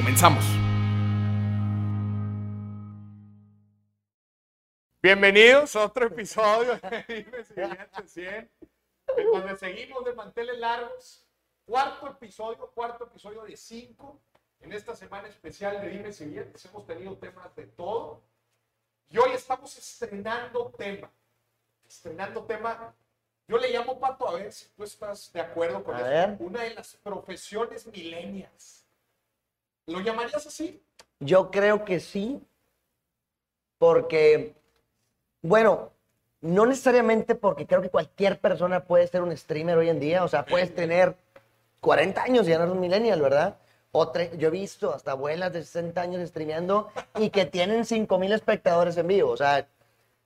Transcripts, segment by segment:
Comenzamos. Bienvenidos a otro episodio de Dime si Billetes 100, en donde seguimos de manteles largos. Cuarto episodio, cuarto episodio de cinco. En esta semana especial de Dime si Billetes hemos tenido temas de todo. Y hoy estamos estrenando tema. Estrenando tema. Yo le llamo, Pato, a ver si tú estás de acuerdo con A esto. ver. Una de las profesiones milenias. ¿Lo llamarías así? Yo creo que sí, porque, bueno, no necesariamente porque creo que cualquier persona puede ser un streamer hoy en día, o sea, puedes tener 40 años y ya no eres un millennial, ¿verdad? Yo he visto hasta abuelas de 60 años streameando y que tienen 5 mil espectadores en vivo, o sea,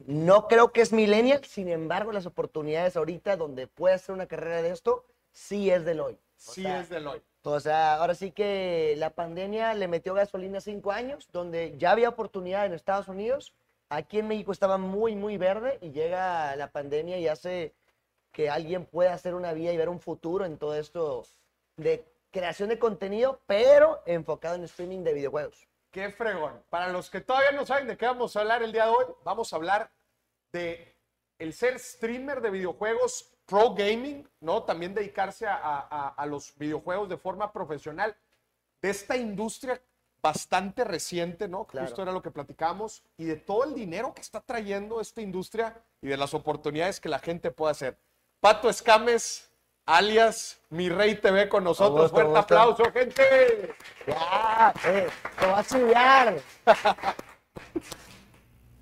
no creo que es millennial, sin embargo, las oportunidades ahorita donde puedes hacer una carrera de esto, sí es del hoy. O Sí, sea, es del hoy. O sea, ahora sí que la pandemia le metió gasolina cinco años, donde ya había oportunidad en Estados Unidos. Aquí en México estaba muy, muy verde y llega la pandemia y hace que alguien pueda hacer una vida y ver un futuro en todo esto de creación de contenido, pero enfocado en streaming de videojuegos. Qué fregón. Para los que todavía no saben de qué vamos a hablar el día de hoy, vamos a hablar de el ser streamer de videojuegos pro gaming, ¿no? También dedicarse a, a- a los videojuegos de forma profesional. De esta industria bastante reciente, ¿no? Claro. Justo era lo que platicamos. Y de todo el dinero que está trayendo esta industria y de las oportunidades que la gente puede hacer. Pato Escames, alias Mi Rey TV con nosotros. gusto, Fuerte aplauso, gente. ¡Ya! Eh, ¡Te va a estudiar!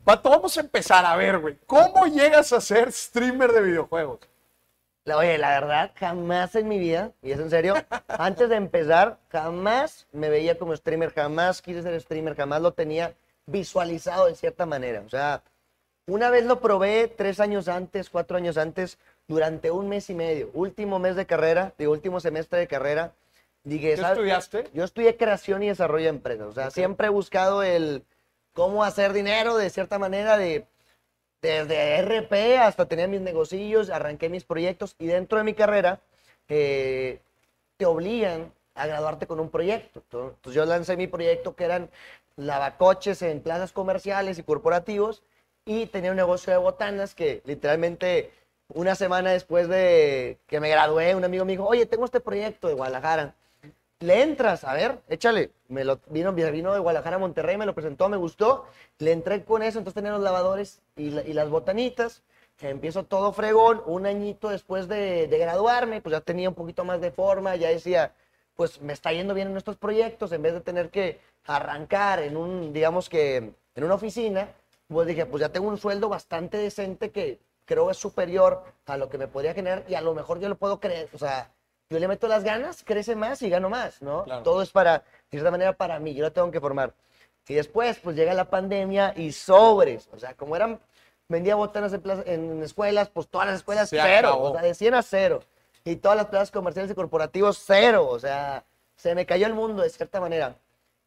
Pato, vamos a empezar a ver, güey. ¿Cómo llegas a ser streamer de videojuegos? La- Oye, la verdad, jamás en mi vida, y es en serio, antes de empezar, jamás me veía como streamer, jamás quise ser streamer, jamás lo tenía visualizado de cierta manera. O sea, una vez lo probé tres años antes, cuatro años antes, durante un mes y medio, último mes de carrera, de último semestre de carrera. Dije, ¿Qué estudiaste? Yo estudié creación y desarrollo de empresas. O sea, Ok. siempre he buscado el cómo hacer dinero de cierta manera, de desde RP hasta tener mis negocios, arranqué mis proyectos y dentro de mi carrera eh, te obligan a graduarte con un proyecto. Entonces yo lancé mi proyecto que eran lavacoches en plazas comerciales y corporativos y tenía un negocio de botanas que literalmente una semana después de que me gradué, un amigo me dijo, oye, tengo este proyecto de Guadalajara. Le entras, a ver, échale. Me lo vino, vino de Guadalajara a Monterrey, me lo presentó, me gustó. Le entré con eso, entonces tenía los lavadores y, la- las botanitas. Empiezo todo fregón. Un añito después de, de graduarme, pues ya tenía un poquito más de forma, ya decía, pues me está yendo bien en estos proyectos, en vez de tener que arrancar en un, digamos que, en una oficina, pues dije, pues ya tengo un sueldo bastante decente que creo es superior a lo que me podría generar y a lo mejor yo lo puedo creer, o sea, yo le meto las ganas, crece más y gano más, ¿no? Claro. Todo es para, de cierta manera, para mí, yo lo tengo que formar. Y después, pues llega la pandemia y sobres, o sea, como eran, vendía botanas en, plaza- en escuelas, pues todas las escuelas Se cero, acabó. o sea, de 100 a cero. Y todas las plazas comerciales y corporativos cero, o sea, se me cayó el mundo de cierta manera.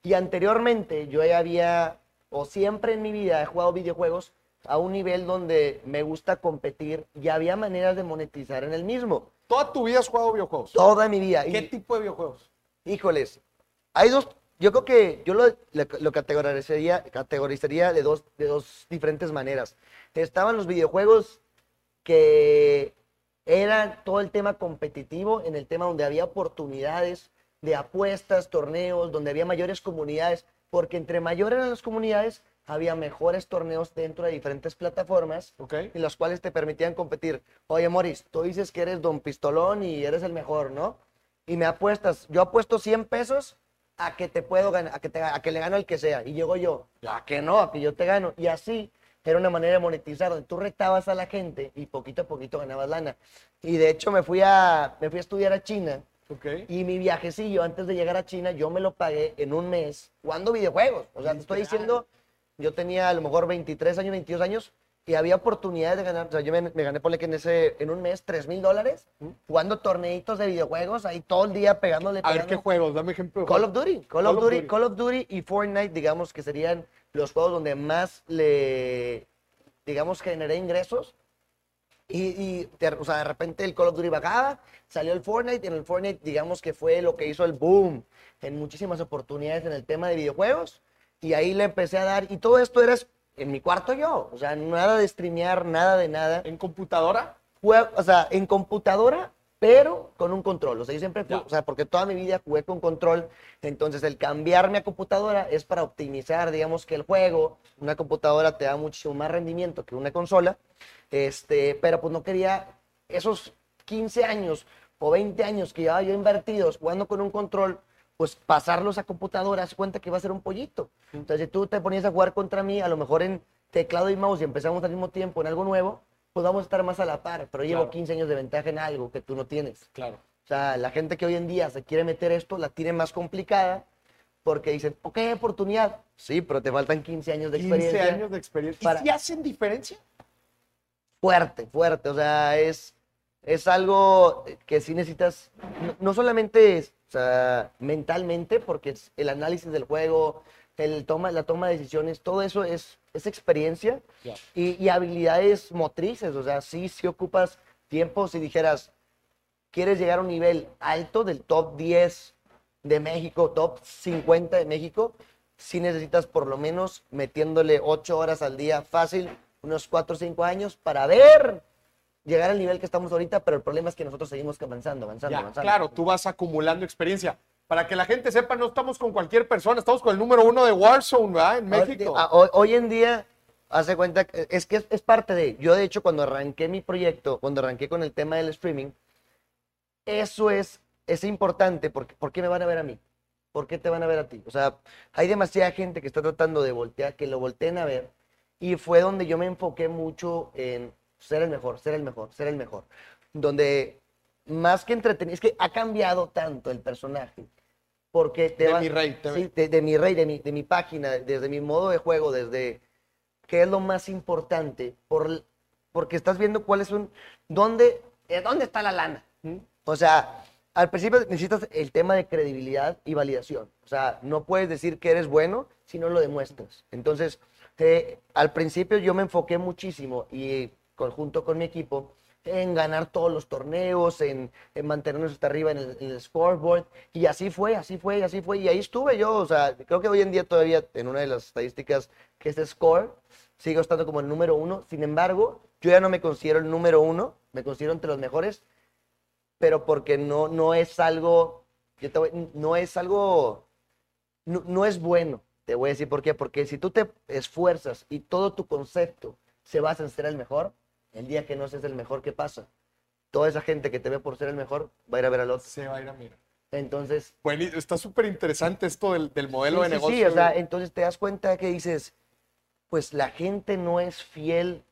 Y anteriormente yo ya había, o siempre en mi vida he jugado videojuegos a un nivel donde me gusta competir y había maneras de monetizar en el mismo. Toda tu vida has jugado videojuegos. Toda mi vida. Y- ¿Qué tipo de videojuegos? Híjoles, hay dos, yo creo que yo lo, lo- categorizaría, categorizaría de, dos, de dos diferentes maneras. Estaban los videojuegos que era todo el tema competitivo, en el tema donde había oportunidades de apuestas, torneos, donde había mayores comunidades, porque entre mayores eran las comunidades, había mejores torneos dentro de diferentes plataformas ¿Ok? y los cuales te permitían competir. Oye, Moris, tú dices que eres don pistolón y eres el mejor, ¿no? Y me apuestas, yo apuesto 100 pesos a que te puedo ganar, a que, te, a que le gano al que sea. Y llego yo, a que no, a que yo te gano. Y así era una manera de monetizar, donde tú retabas a la gente y poquito a poquito ganabas lana. Y de hecho me fui a, me fui a estudiar a China Ok. Y mi viajecillo antes de llegar a China, yo me lo pagué en un mes jugando videojuegos. O sea, te estoy diciendo, yo tenía a lo mejor 23 años, 22 años, y había oportunidades de ganar. O sea, yo me, me gané, ponle que en, ese, en un mes, 3 mil dólares, jugando torneitos de videojuegos, ahí todo el día pegándole. A ver qué juegos, dame ejemplo. Call of Duty, Call, Call of Duty, Duty. Call of Duty y Fortnite, digamos que serían los juegos donde más le, digamos, generé ingresos. Y, y de, o sea, de repente el Call of Duty bajaba, salió el Fortnite y en el Fortnite, digamos que fue lo que hizo el boom en muchísimas oportunidades en el tema de videojuegos. Y ahí le empecé a dar, y todo esto era en mi cuarto yo, o sea, nada de streamear, nada de nada ¿En computadora? jue- o sea, en computadora, pero con un control. O sea, yo siempre, fui- o sea, porque toda mi vida jugué con control. Entonces, el cambiarme a computadora es para optimizar, digamos, que el juego. Una computadora te da muchísimo más rendimiento que una consola. Este, pero pues no quería esos 15 años o 20 años que llevaba yo invertidos jugando con un control, pues pasarlos a computadora, haz cuenta que va a ser un pollito. Entonces, si tú te ponías a jugar contra mí, a lo mejor en teclado y mouse y empezamos al mismo tiempo en algo nuevo, pues vamos a estar más a la par. Pero llevo Claro. 15 años de ventaja en algo que tú no tienes. Claro. O sea, la gente que hoy en día se quiere meter esto la tiene más complicada porque dicen, ok, oportunidad. Sí, pero te faltan 15 años de 15 experiencia. años de experiencia. para- ¿Y si hacen diferencia? fuerte, fuerte. O sea, es, es algo que sí necesitas, no, no solamente es, o sea, mentalmente, porque es el análisis del juego, el toma, la toma de decisiones, todo eso es, es experiencia y habilidades motrices. O sea, sí, sí ocupas tiempo. Si dijeras, quieres llegar a un nivel alto del top 10 de México, top 50 de México, sí necesitas por lo menos metiéndole 8 horas al día fácil, unos 4 o 5 años para ver llegar al nivel que estamos ahorita, pero el problema es que nosotros seguimos avanzando, avanzando, Ya, avanzando. claro, tú vas acumulando experiencia. Para que la gente sepa, no estamos con cualquier persona, estamos con el número uno de Warzone, ¿verdad? En México. Hoy, en día, hace cuenta, es que es, es parte de, yo de hecho cuando arranqué mi proyecto, cuando arranqué con el tema del streaming, eso es, es importante, porque ¿por qué me van a ver a mí? ¿Por qué te van a ver a ti? O sea, hay demasiada gente que está tratando de voltear, que lo volteen a ver, y fue donde yo me enfoqué mucho en ser el mejor, ser el mejor, ser el mejor. Donde más que entretener, es que ha cambiado tanto el personaje, porque te De va- mi rey, te- sí, de, de mi rey, de mi, de mi página, desde mi modo de juego, desde qué es lo más importante, por, porque estás viendo cuál es un, dónde, eh, dónde está la lana. ¿Mm? O sea, al principio necesitas el tema de credibilidad y validación. O sea, no puedes decir que eres bueno si no lo demuestras. Entonces, eh, al principio yo me enfoqué muchísimo y conjunto con mi equipo en ganar todos los torneos, en, en mantenernos hasta arriba en el, en el scoreboard. Y así fue, así fue, así fue. Y ahí estuve yo. O sea, creo que hoy en día todavía en una de las estadísticas que es de score, sigo estando como el número uno. Sin embargo, yo ya no me considero el número uno, me considero entre los mejores pero porque no, no es algo, yo te voy- no es algo, no, no es bueno. Te voy a decir por qué. Porque si tú te esfuerzas y todo tu concepto se basa en ser el mejor, el día que no seas el mejor, ¿qué pasa? Toda esa gente que te ve por ser el mejor va a ir a ver al otro. Se va a ir a mirar. Entonces, Bueno, está súper interesante esto del, del modelo sí, de sí, negocio. sí, o sea, entonces te das cuenta que dices, pues la gente no es fiel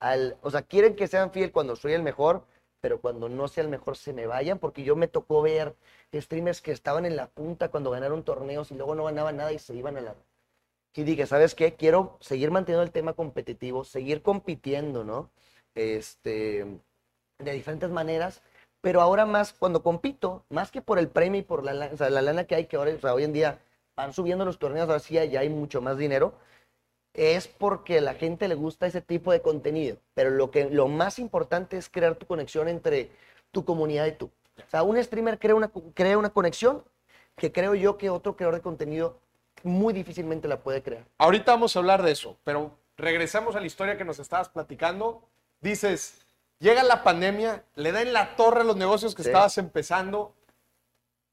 al, o sea, quieren que sean fiel cuando soy el mejor, pero cuando no sea el mejor se me vayan, porque yo me tocó ver streamers que estaban en la punta cuando ganaron torneos y luego no ganaban nada y se iban a la... Y dije, ¿sabes qué? Quiero seguir manteniendo el tema competitivo, seguir compitiendo, ¿no? Este, de diferentes maneras, pero ahora más cuando compito, más que por el premio y por la, o sea, la lana que hay, que ahora, o sea, hoy en día van subiendo los torneos, ahora sí ya hay mucho más dinero, es porque a la gente le gusta ese tipo de contenido. Pero lo, que, lo más importante es crear tu conexión entre tu comunidad y tú. O sea, un streamer crea una, crea una conexión que creo yo que otro creador de contenido muy difícilmente la puede crear. Ahorita vamos a hablar de eso, pero regresamos a la historia que nos estabas platicando. Dices, llega la pandemia, le da en la torre a los negocios que Sí. estabas empezando.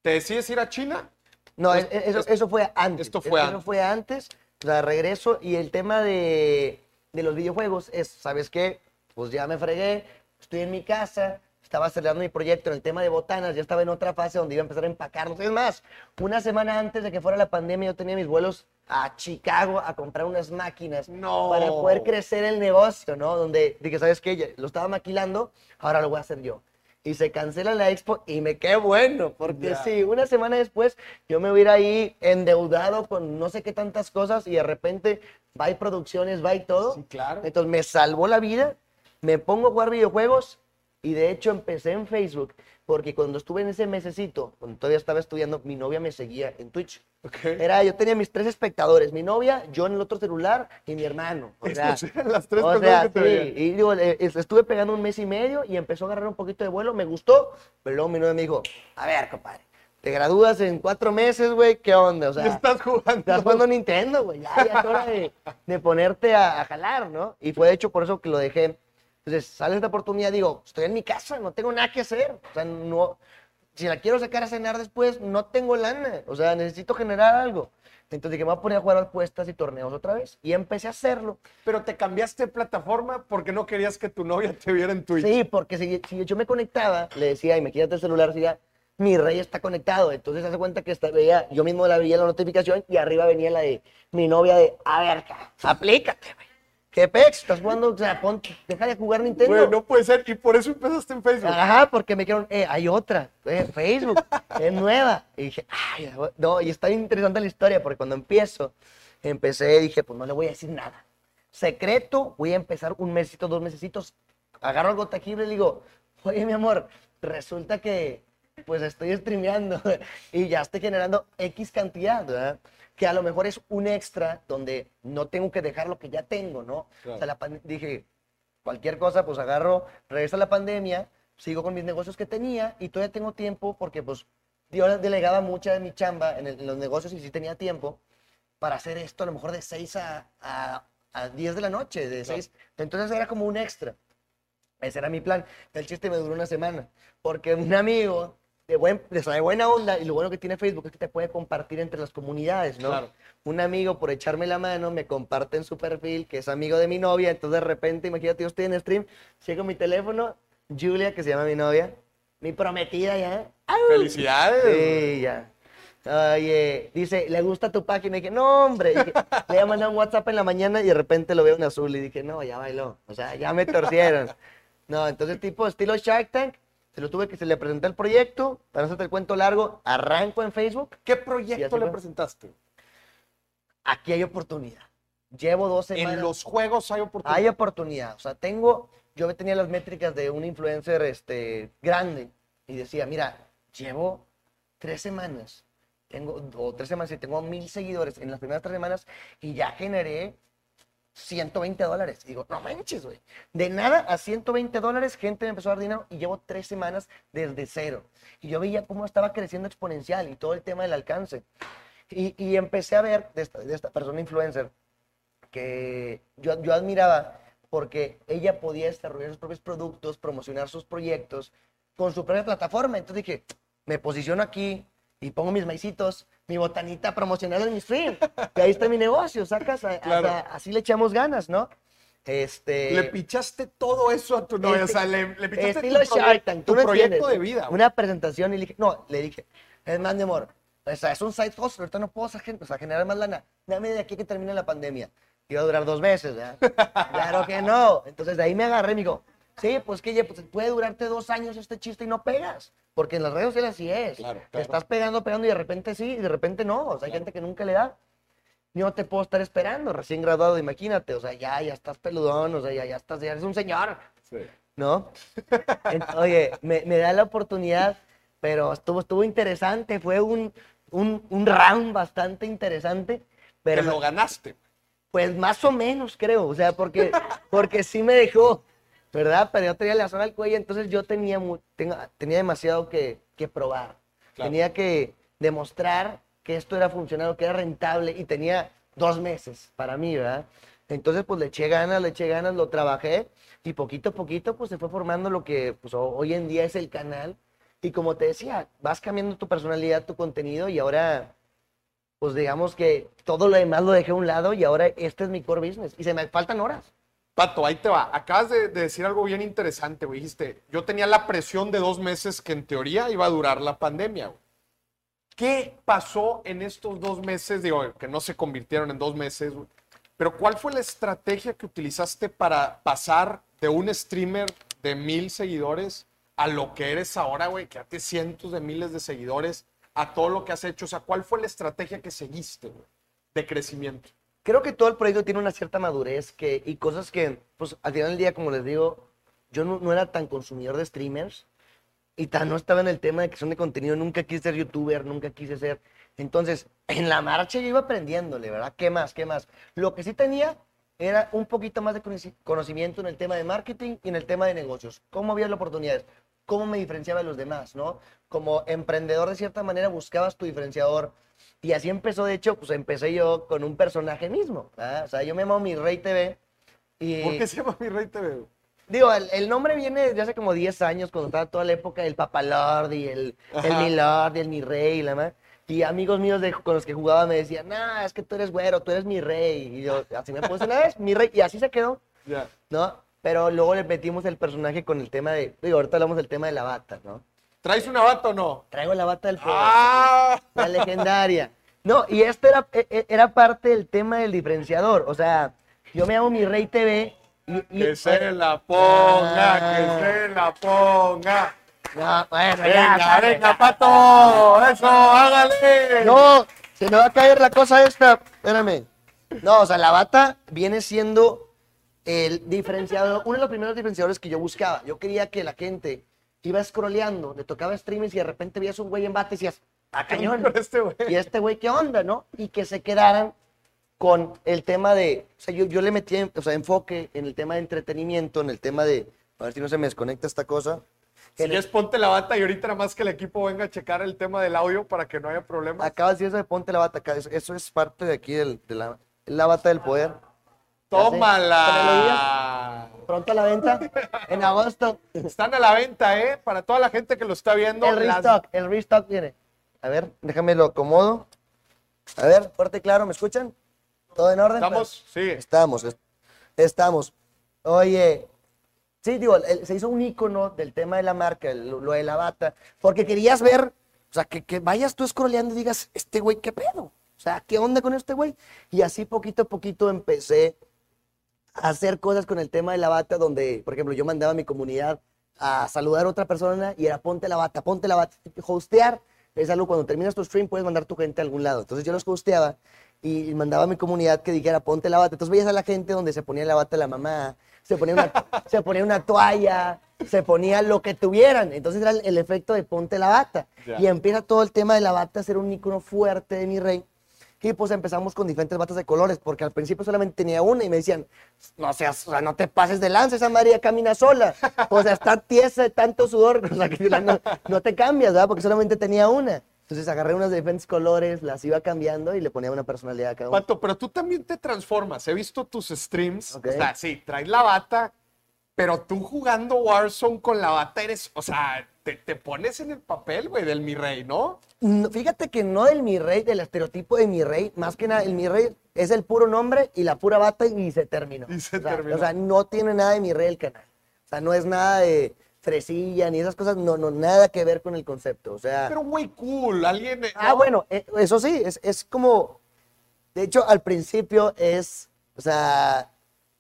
¿Te decides ir a China? No, Es- e- e- eso, eso fue antes. esto fue Eso antes. fue antes. Sea, regreso y el tema de, de los videojuegos es, ¿sabes qué? Pues ya me fregué, estoy en mi casa, estaba acelerando mi proyecto en el tema de botanas, ya estaba en otra fase donde iba a empezar a empacarlos. Es más, una semana antes de que fuera la pandemia yo tenía mis vuelos a Chicago a comprar unas máquinas No. para poder crecer el negocio, ¿no? Donde dije, ¿sabes qué? Lo estaba maquilando, ahora lo voy a hacer yo. y se cancela la expo y me quedé bueno, porque sí, una semana después yo me hubiera ahí endeudado con no sé qué tantas cosas y de repente va y producciones, va y todo. Sí, claro. Entonces me salvó la vida, me pongo a jugar videojuegos y de hecho empecé en Facebook porque cuando estuve en ese mesecito, cuando todavía estaba estudiando, mi novia me seguía en Twitch. Era, yo tenía mis tres espectadores, mi novia, yo en el otro celular y mi hermano. O sea, las tres o sea, que sí. Y digo, estuve pegando un mes y medio y empezó a agarrar un poquito de vuelo, me gustó, pero luego mi novia me dijo, a ver, compadre, te gradúas en cuatro meses, güey, ¿qué onda? O sea, estás jugando. Estás jugando Nintendo, güey, ya, ya es hora de, de ponerte a, a, jalar, ¿no? Y fue de hecho por eso que lo dejé. Entonces, sale esta oportunidad, digo, estoy en mi casa, no tengo nada que hacer. O sea, no, si la quiero sacar a cenar después, no tengo lana. O sea, necesito generar algo. Entonces dije, me voy a poner a jugar apuestas y torneos otra vez. Y empecé a hacerlo. Pero te cambiaste de plataforma porque no querías que tu novia te viera en Twitch. Sí, porque si, si yo me conectaba, le decía, y me quítate el celular, decía, mi rey está conectado. Entonces hace cuenta que está, veía, yo mismo la veía la notificación y arriba venía la de mi novia de, a ver, aplícate, güey. ¿Qué pex? ¿Estás jugando? O sea, ponte, deja de jugar Nintendo. Bueno, no puede ser. Y por eso empezaste en Facebook. Ajá, porque me dijeron, eh, hay otra. Eh, Facebook, es nueva. Y dije, ay, no, y está interesante la historia, porque cuando empiezo, empecé, dije, pues no le voy a decir nada. Secreto, voy a empezar un mesito, dos mesecitos. Agarro algo tangible y le digo, oye, mi amor, resulta que, pues estoy streameando y ya estoy generando X cantidad, ¿verdad? que a lo mejor es un extra donde no tengo que dejar lo que ya tengo, ¿no? O sea, la dije, cualquier cosa, pues agarro, regresa la pandemia, sigo con mis negocios que tenía y todavía tengo tiempo porque pues yo delegaba mucha de mi chamba en, los negocios y sí tenía tiempo para hacer esto a lo mejor de 6 a, a, 10 de la noche, de 6. Entonces era como un extra. Ese era mi plan. El chiste me duró una semana porque un amigo de, buen, de buena onda y lo bueno que tiene Facebook es que te puede compartir entre las comunidades, ¿no? Claro. Un amigo por echarme la mano me comparte en su perfil que es amigo de mi novia, entonces de repente, imagínate, yo estoy en stream, llego mi teléfono, Julia, que se llama mi novia, mi prometida ya. ¡Felicidades! Sí, ya. Oye, dice, ¿le gusta tu página? Y dije, no, hombre. le voy a mandar un WhatsApp en la mañana y de repente lo veo en azul. Y dije, no, ya bailó. O sea, ya me torcieron. No, entonces tipo estilo Shark Tank, se lo tuve que se le presenté el proyecto, para no hacerte el cuento largo, arranco en Facebook. ¿Qué proyecto le presentaste? Aquí hay oportunidad. Llevo dos semanas. En los juegos hay oportunidad. Hay oportunidad. O sea, tengo, yo tenía las métricas de un influencer este, grande y decía, mira, llevo tres semanas, tengo, o tres semanas y tengo mil seguidores en las primeras tres semanas y ya generé 120 dólares. digo, no manches, güey. De nada a 120 dólares, gente me empezó a dar dinero y llevo tres semanas desde cero. Y yo veía cómo estaba creciendo exponencial y todo el tema del alcance. Y, y empecé a ver de esta, persona influencer que yo, yo admiraba porque ella podía desarrollar sus propios productos, promocionar sus proyectos con su propia plataforma. Entonces dije, me posiciono aquí, y pongo mis maicitos, mi botanita promocional en mi stream. Que ahí está mi negocio, sacas, así le echamos ganas, ¿no? Este... Le pichaste todo eso a tu novia, o sea, le, le pichaste estilo tu, Shark Tank, tu proyecto de vida. Una presentación y le dije, no, le dije, es más, mi amor, o sea, es un side hustle, ahorita no puedo o sea, generar más lana. Dame de aquí que termine la pandemia. Iba a durar dos meses, ¿verdad? claro que no. Entonces de ahí me agarré y me dijo, sí, pues que pues, puede durarte dos años este chiste y no pegas. Porque en las redes sociales así es. Claro, estás pegando, pegando y de repente sí, y de repente no. O sea, hay gente que nunca le da. Yo te puedo estar esperando, recién graduado, imagínate. O sea, ya, ya estás peludón, o sea, ya, ya estás, ya eres un señor. Sí. ¿No? Oye, me, me, da la oportunidad, pero estuvo, estuvo interesante. Fue un, un, un round bastante interesante. Pero lo ganaste. Pues más o menos, creo. O sea, porque, porque sí me dejó ¿verdad? Pero yo tenía la zona del cuello, entonces yo tenía, tenía demasiado que, probar. Tenía que demostrar que esto era funcional, que era rentable y tenía dos meses para mí, ¿verdad? Entonces, pues le eché ganas, le eché ganas, lo trabajé y poquito a poquito, pues se fue formando lo que pues, hoy en día es el canal. Y como te decía, vas cambiando tu personalidad, tu contenido y ahora, pues digamos que todo lo demás lo dejé a un lado y ahora este es mi core business y se me faltan horas. Pato, ahí te va. Acabas de, decir algo bien interesante, güey. Dijiste, yo tenía la presión de dos meses que en teoría iba a durar la pandemia, güey. ¿Qué pasó en estos dos meses? Digo, que no se convirtieron en dos meses, güey. Pero ¿cuál fue la estrategia que utilizaste para pasar de un streamer de mil seguidores a lo que eres ahora, güey, que tienes cientos de miles de seguidores, a todo lo que has hecho? O sea, ¿cuál fue la estrategia que seguiste, güey, de crecimiento? Creo que todo el proyecto tiene una cierta madurez que, y cosas que, pues al final del día, como les digo, yo no, no era tan consumidor de streamers y tan no estaba en el tema de creación de contenido. Nunca quise ser youtuber, nunca quise ser. Entonces, en la marcha yo iba aprendiéndole, ¿verdad? ¿Qué más? ¿Qué más? Lo que sí tenía era un poquito más de conoci- conocimiento en el tema de marketing y en el tema de negocios. ¿Cómo había las oportunidades? ¿Cómo me diferenciaba de los demás, no? Como emprendedor, de cierta manera, buscabas tu diferenciador. Y así empezó, de hecho, pues empecé yo con un personaje mismo. O sea, yo me llamo Mi Rey TV. Y... ¿Por qué se llama Mi Rey TV? Digo, el, el nombre viene de hace como 10 años, cuando estaba toda la época del Papalord y el, el Ajá. Mi Lord y el Mi Rey y la más. Y amigos míos de- con los que jugaba me decían, no, es que tú eres güero, tú eres mi rey. Y yo, así me puse una vez, mi rey. Y así se quedó, Ya. ¿no? Pero luego le metimos el personaje con el tema de, digo, ahorita hablamos del tema de la bata, ¿no? ¿Traes una bata o no? Traigo la bata del poder. ¡Ah! La legendaria. No, y esto era, e- e- era parte del tema del diferenciador. O sea, yo me llamo Mi Rey TV. Y, y- Que se la ponga, Ah. que se la ponga. No, bueno, Venga, ya, venga, pato. Eso, hágale. No, se me va a caer la cosa esta. Espérame. No, o sea, la bata viene siendo el diferenciador, uno de los primeros diferenciadores que yo buscaba. Yo quería que la gente iba scrolleando, le tocaba streamings y de repente veías un güey en bata y decías, ¡ah, cañón! Este. ¿Y este güey qué onda, no? Y que se quedaran con el tema de, o sea, yo, yo le metí, o sea, enfoque en el tema de entretenimiento, en el tema de, a ver si no se me desconecta esta cosa. Si el- es ponte la bata y ahorita nada más que el equipo venga a checar el tema del audio para que no haya problemas. Acabas de decir eso de ponte la bata acá. Eso, eso es parte de aquí del- de la, la bata del poder. ¡Tómala! Pronto a la venta. En agosto. Están a la venta, ¿eh? Para toda la gente que lo está viendo. El las- restock. El restock viene. A ver, déjame lo acomodo. A ver, fuerte y claro, ¿me escuchan? ¿Todo en orden? ¿Estamos? Sí. Estamos. est- Estamos. Oye. Sí, digo, el- se hizo un icono del tema de la marca, el- lo, de la bata, porque querías ver, o sea, que, que vayas tú scrolleando y digas, este güey, ¿qué pedo? O sea, ¿qué onda con este güey? Y así poquito a poquito empecé hacer cosas con el tema de la bata, donde, por ejemplo, yo mandaba a mi comunidad a saludar a otra persona y era ponte la bata, ponte la bata. Hostear es algo cuando terminas tu stream puedes mandar tu gente a algún lado. Entonces yo los hosteaba y mandaba a mi comunidad que dijera ponte la bata. Entonces veías a la gente donde se ponía la bata la mamá, se ponía una, se ponía una toalla, se ponía lo que tuvieran. Entonces era el, el efecto de ponte la bata. Y empieza todo el tema de la bata a ser un icono fuerte de mi rey. Y pues empezamos con diferentes batas de colores, porque al principio solamente tenía una y me decían, no seas, o sea, no te pases de lanza, esa María camina sola. O sea, está tiesa de tanto sudor, o sea, que no, no te cambias, ¿verdad? Porque solamente tenía una. Entonces agarré unas de diferentes colores, las iba cambiando y le ponía una personalidad a cada una. Pato, pero tú también te transformas. He visto tus streams. O sea, sí, traes la bata, pero tú jugando Warzone con la bata eres, o sea, te, te pones en el papel, güey, del mi rey, ¿no? No, fíjate que no del mi rey, del estereotipo de mi rey, más que nada, el mi rey es el puro nombre y la pura bata y se terminó. Y se o sea, terminó. O sea, no tiene nada de mi rey el canal. O sea, no es nada de fresilla ni esas cosas, no, no, nada que ver con el concepto. O sea, Pero, güey, cool. Alguien. ah, ¿no? bueno, eh, eso sí, es, es como, de hecho, al principio es, o sea,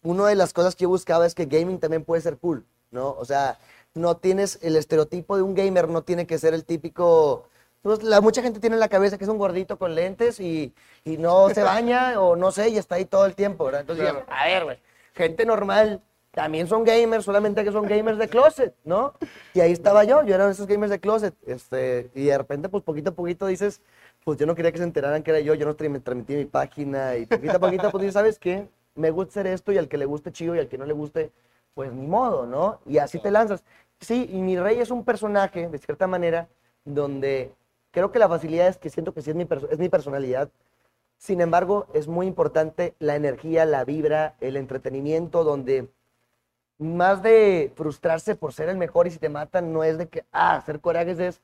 una de las cosas que yo buscaba es que gaming también puede ser cool, ¿no? O sea, no tienes el estereotipo de un gamer, no tiene que ser el típico. Pues, la, mucha gente tiene en la cabeza que es un gordito con lentes y, y no se baña o no sé, y está ahí todo el tiempo, ¿verdad? Entonces, Claro. a ver, güey, gente normal también son gamers, solamente que son gamers de closet, ¿no? Y ahí estaba yo, yo era de esos gamers de closet, este, y de repente, pues poquito a poquito dices, pues yo no quería que se enteraran que era yo, yo no tra- transmití mi página, y poquito a poquito, pues dices, ¿sabes qué? Me gusta hacer esto, y al que le guste chido, y al que no le guste, pues ni modo, ¿no? Y así te lanzas. Sí, y mi rey es un personaje, de cierta manera, donde creo que la facilidad es que siento que sí es mi, es mi personalidad, sin embargo, es muy importante la energía, la vibra, el entretenimiento, donde más de frustrarse por ser el mejor y si te matan, no es de que, ah, hacer corajes es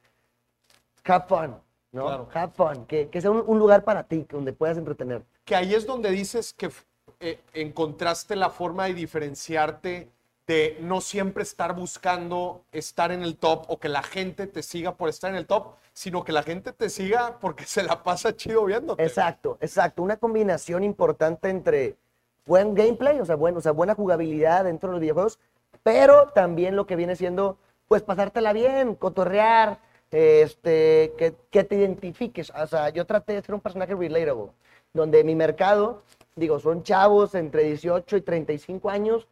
have fun, ¿no? Claro. Have fun, que, que sea un, un lugar para ti, donde puedas entretener. Que ahí es donde dices que eh, encontraste la forma de diferenciarte de no siempre estar buscando estar en el top o que la gente te siga por estar en el top, sino que la gente te siga porque se la pasa chido viéndote. Exacto, exacto. Una combinación importante entre buen gameplay, o sea, bueno, o sea, buena jugabilidad dentro de los videojuegos, pero también lo que viene siendo pues pasártela bien, cotorrear, este, que, que te identifiques. O sea, yo traté de ser un personaje relatable, donde mi mercado, digo, son chavos entre 18 y 35 años,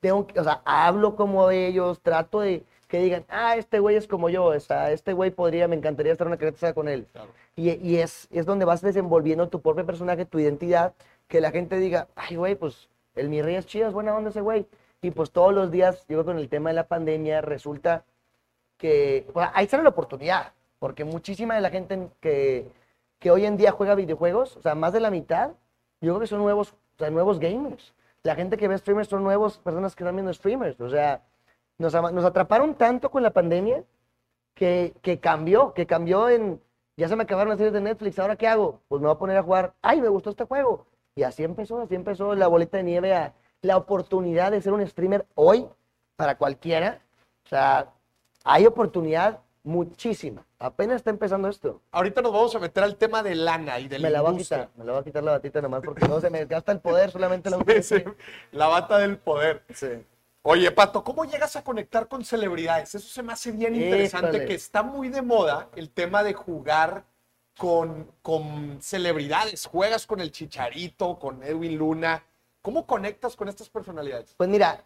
tengo, que- o sea, hablo como ellos, trato de que digan, ah, este güey es como yo, o sea, este güey podría, me encantaría estar en una carrera con él. Claro. Y, y es, es donde vas desenvolviendo tu propio personaje, tu identidad, que la gente diga, ay, güey, pues el mi rey es chido, es buena onda ese güey. Y pues todos los días, yo creo que con el tema de la pandemia, resulta que pues, ahí sale la oportunidad, porque muchísima de la gente que, que hoy en día juega videojuegos, o sea, más de la mitad, yo creo que son nuevos, o sea, nuevos gamers. La gente que ve streamers son nuevos personas que están viendo streamers. O sea, nos, nos atraparon tanto con la pandemia que, que cambió, que cambió en, ya se me acabaron las series de Netflix, ¿ahora qué hago? Pues me voy a poner a jugar, ay, me gustó este juego. Y así empezó, así empezó la bolita de nieve a la oportunidad de ser un streamer hoy para cualquiera. O sea, hay oportunidad muchísima. Apenas está empezando esto. Ahorita nos vamos a meter al tema de lana y de Me la voy a quitar, me la voy a quitar la batita nomás porque no se me gasta el poder, solamente la. Sí, sí, La bata del poder. Sí. Oye, Pato, ¿cómo llegas a conectar con celebridades? Eso se me hace bien interesante, que está muy de moda el tema de jugar con, con celebridades. Juegas con el Chicharito, con Edwin Luna. ¿Cómo conectas con estas personalidades? Pues mira,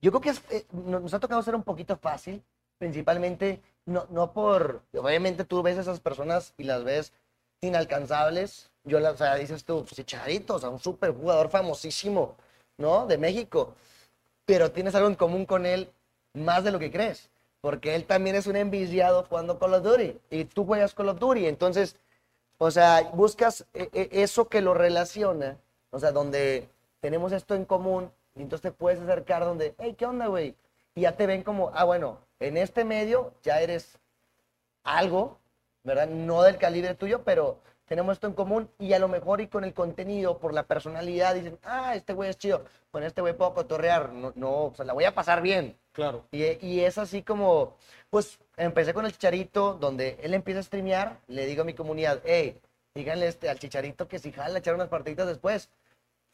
yo creo que es, eh, no- nos ha tocado ser un poquito fácil, principalmente no, no por, obviamente tú ves a esas personas y las ves inalcanzables, yo las, o sea, dices tú, pues Chicharito, o sea, un súper jugador famosísimo, ¿no? De México, pero tienes algo en común con él más de lo que crees, porque él también es un enviciado jugando Call of Duty y tú juegas Call of Duty, entonces, o sea, buscas eh, eh, eso que lo relaciona, o sea, donde tenemos esto en común y entonces te puedes acercar donde, hey, ¿qué onda, güey? Y ya te ven como, ah, bueno, en este medio ya eres algo, ¿verdad? No del calibre tuyo, pero tenemos esto en común y a lo mejor y con el contenido, por la personalidad, dicen, ah, este güey es chido, con este güey puedo cotorrear, no, no, o sea, la voy a pasar bien. Claro. Y, y es así como, pues empecé con el Chicharito, donde él empieza a streamear, le digo a mi comunidad, hey, díganle este, al Chicharito que si jala, echar unas partiditas después.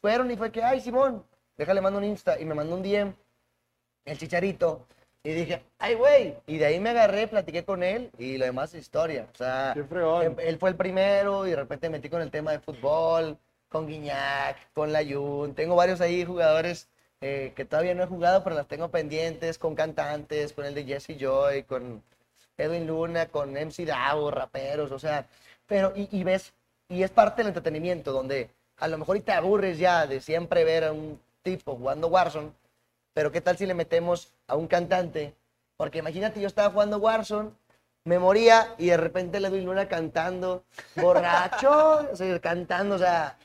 Fueron y fue que, ay, Simón, déjale, mando un Insta, y me mandó un DM, el Chicharito, y dije, ay, güey, y de ahí me agarré, platiqué con él, y lo demás es historia. O sea, fregón. em- él fue el primero, y de repente me metí con el tema de fútbol, con Guiñac, con Layun, tengo varios ahí jugadores eh, que todavía no he jugado, pero las tengo pendientes, con cantantes, con el de Jesse Joy, con Edwin Luna, con MC Davo, raperos, o sea, pero y, y ves, y es parte del entretenimiento, donde a lo mejor y te aburres ya de siempre ver a un tipo jugando Warzone, pero qué tal si le metemos a un cantante, porque imagínate, yo estaba jugando Warzone, me moría y de repente le doy Luna cantando, borracho, o sea, cantando, o sea,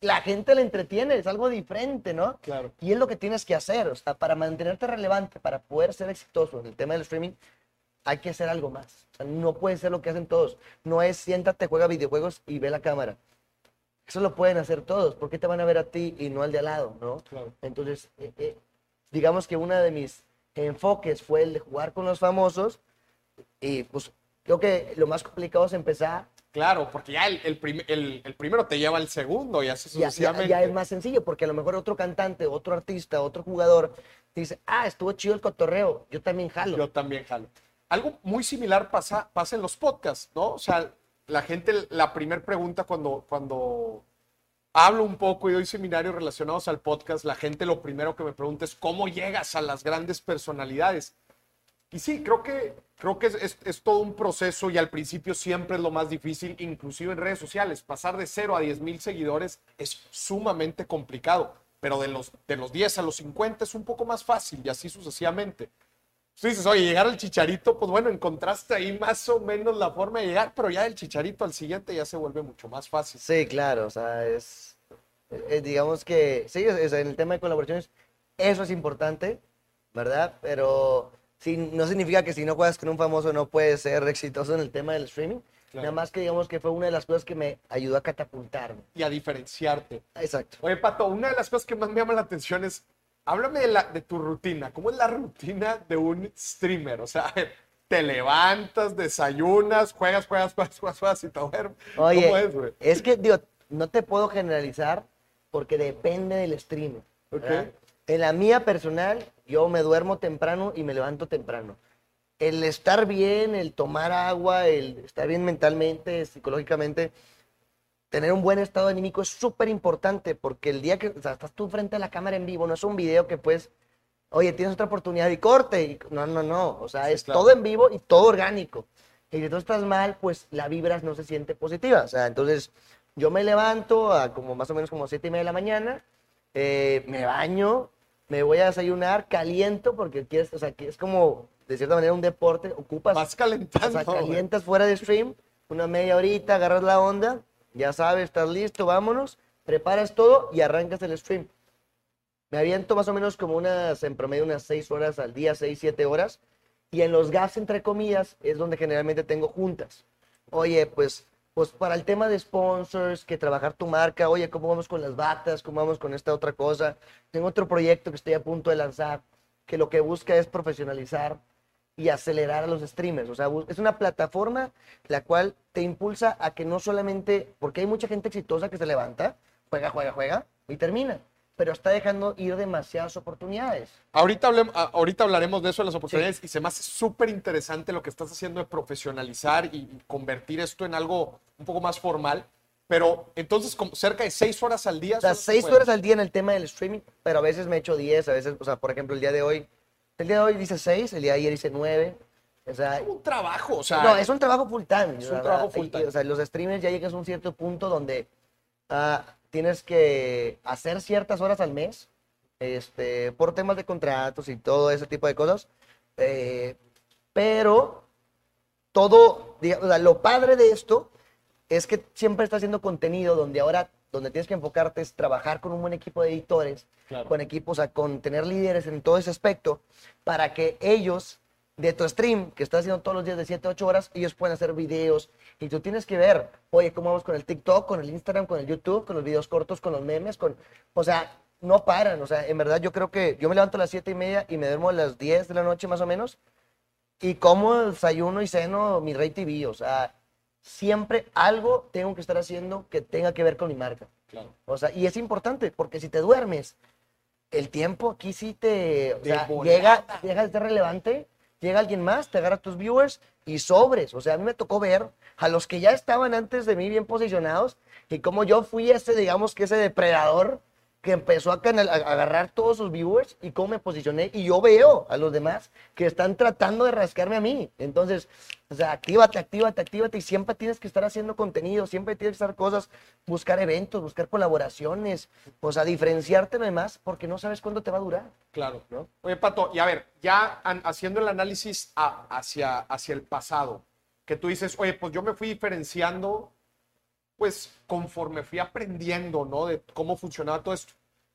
la gente le entretiene, es algo diferente, ¿no? Claro. Y es lo que tienes que hacer, o sea, para mantenerte relevante, para poder ser exitoso en el tema del streaming, hay que hacer algo más. O sea, no puede ser lo que hacen todos. No es siéntate, juega videojuegos y ve la cámara. Eso lo pueden hacer todos. ¿Por qué te van a ver a ti y no al de al lado, no? Claro. Entonces, eh, eh, digamos que uno de mis enfoques fue el de jugar con los famosos y pues creo que lo más complicado es empezar Claro, porque ya el, el prim- el- el primero te lleva al segundo y así ya, ya- sucesivamente. ya es más sencillo, porque a lo mejor otro cantante, otro artista, otro jugador te dice, ah, estuvo chido el cotorreo, yo también jalo. Yo también jalo. Algo muy similar pasa, pasa en los podcasts, ¿no? O sea, la gente, la primera pregunta cuando, cuando hablo un poco y doy seminarios relacionados al podcast, la gente lo primero que me pregunta es cómo llegas a las grandes personalidades. Y sí, creo que, creo que es, es- es todo un proceso y al principio siempre es lo más difícil, inclusive en redes sociales. Pasar de 0 a 10 mil seguidores es sumamente complicado, pero de los, de los 10 a los 50 es un poco más fácil y así sucesivamente. Tú dices, oye, llegar al chicharito, pues bueno, encontraste ahí más o menos la forma de llegar, pero ya del chicharito al siguiente ya se vuelve mucho más fácil. Sí, claro, o sea, es, eh, digamos que, sí, es- es en el tema de colaboraciones, eso es importante, ¿verdad? Pero sí, no significa que si no juegas con un famoso no puedes ser exitoso en el tema del streaming. Claro. Nada más que digamos que fue una de las cosas que me ayudó a catapultarme. Y a diferenciarte. Exacto. Oye, Pato, una de las cosas que más me llama la atención es, háblame de, la, de tu rutina. ¿Cómo es la rutina de un streamer? O sea, te levantas, desayunas, juegas, juegas, juegas, juegas, juegas y te duermes. Oye, ¿Cómo es, güey? es que, digo, no te puedo generalizar porque depende del streamer. ¿verdad? Ok. En la mía personal, yo me duermo temprano y me levanto temprano. El estar bien, el tomar agua, el estar bien mentalmente, psicológicamente, tener un buen estado anímico es súper importante porque el día que o sea, estás tú frente a la cámara en vivo, no es un video que pues, oye, tienes otra oportunidad y corte. Y, no, no, no. O sea, Sí, es claro. todo en vivo y todo orgánico. Y si tú estás mal, pues la vibra no se siente positiva. O sea, entonces yo me levanto a como más o menos como siete y media de la mañana, eh, me baño, me voy a desayunar, caliento porque quieres, o sea, que es como de cierta manera un deporte, ocupas Vas o calentando. sea, güey. calientas fuera de stream, una media horita, agarras la onda, ya sabes, estás listo, vámonos, preparas todo y arrancas el stream. Me aviento más o menos como unas, en promedio, unas 6 horas al día, 6, 7 horas. Y en los gaps, entre comillas, es donde generalmente tengo juntas. Oye, pues, pues para el tema de sponsors, que trabajar tu marca, oye, ¿cómo vamos con las batas? ¿Cómo vamos con esta otra cosa? Tengo otro proyecto que estoy a punto de lanzar, que lo que busca es profesionalizar y acelerar a los streamers. O sea, es una plataforma la cual te impulsa a que no solamente, porque hay mucha gente exitosa que se levanta, juega, juega, juega y termina, pero está dejando ir demasiadas oportunidades. Ahorita, hablaremos de eso, de las oportunidades, y se me hace súper interesante lo que estás haciendo de profesionalizar y, convertir esto en algo un poco más formal. Pero entonces, como cerca de seis horas al día. O sea, seis horas al día en el tema del streaming, pero a veces me echo 10, a veces, o sea, por ejemplo, el día de hoy, el día de hoy dice 6, el día de ayer dice 9. O sea, Es un trabajo, o sea. no, es un trabajo full time. Es un trabajo full time. O sea, los streamers ya llegas a un cierto punto donde ah, tienes que hacer ciertas horas al mes este, por temas de contratos y todo ese tipo de cosas. eh, pero todo, diga- o sea, lo padre de esto es que siempre estás haciendo contenido donde ahora, donde tienes que enfocarte es trabajar con un buen equipo de editores, Claro. con equipos, o sea, con tener líderes en todo ese aspecto, para que ellos, de tu stream, que estás haciendo todos los días de 7, 8 horas, ellos pueden hacer videos y tú tienes que ver, oye, cómo vamos con el TikTok, con el Instagram, con el YouTube, con los videos cortos, con los memes, con, o sea, no paran, o sea, en verdad yo creo que yo me levanto a las 7 y media y me duermo a las 10 de la noche más o menos, y como desayuno y ceno mi Rey TV, o sea, siempre algo tengo que estar haciendo que tenga que ver con mi marca. Claro. O sea, y es importante porque si te duermes, el tiempo aquí sí te o sea, llega, deja de ser relevante, llega alguien más, te agarra tus viewers y sobres. O sea, a mí me tocó ver a los que ya estaban antes de mí bien posicionados y como yo fui ese, digamos que ese depredador que empezó a, canal- a agarrar todos sus viewers y cómo me posicioné y yo veo a los demás que están tratando de rascarme a mí. Entonces, o sea, actívate, actívate, actívate y siempre tienes que estar haciendo contenido, siempre tienes que hacer cosas, buscar eventos, buscar colaboraciones, o sea, diferenciarte además porque no sabes cuándo te va a durar. Claro. ¿No? Oye, Pato, y a ver, ya haciendo el análisis a- hacia, hacia el pasado, que tú dices, oye, pues yo me fui diferenciando, pues conforme fui aprendiendo, ¿no? De cómo funcionaba todo esto.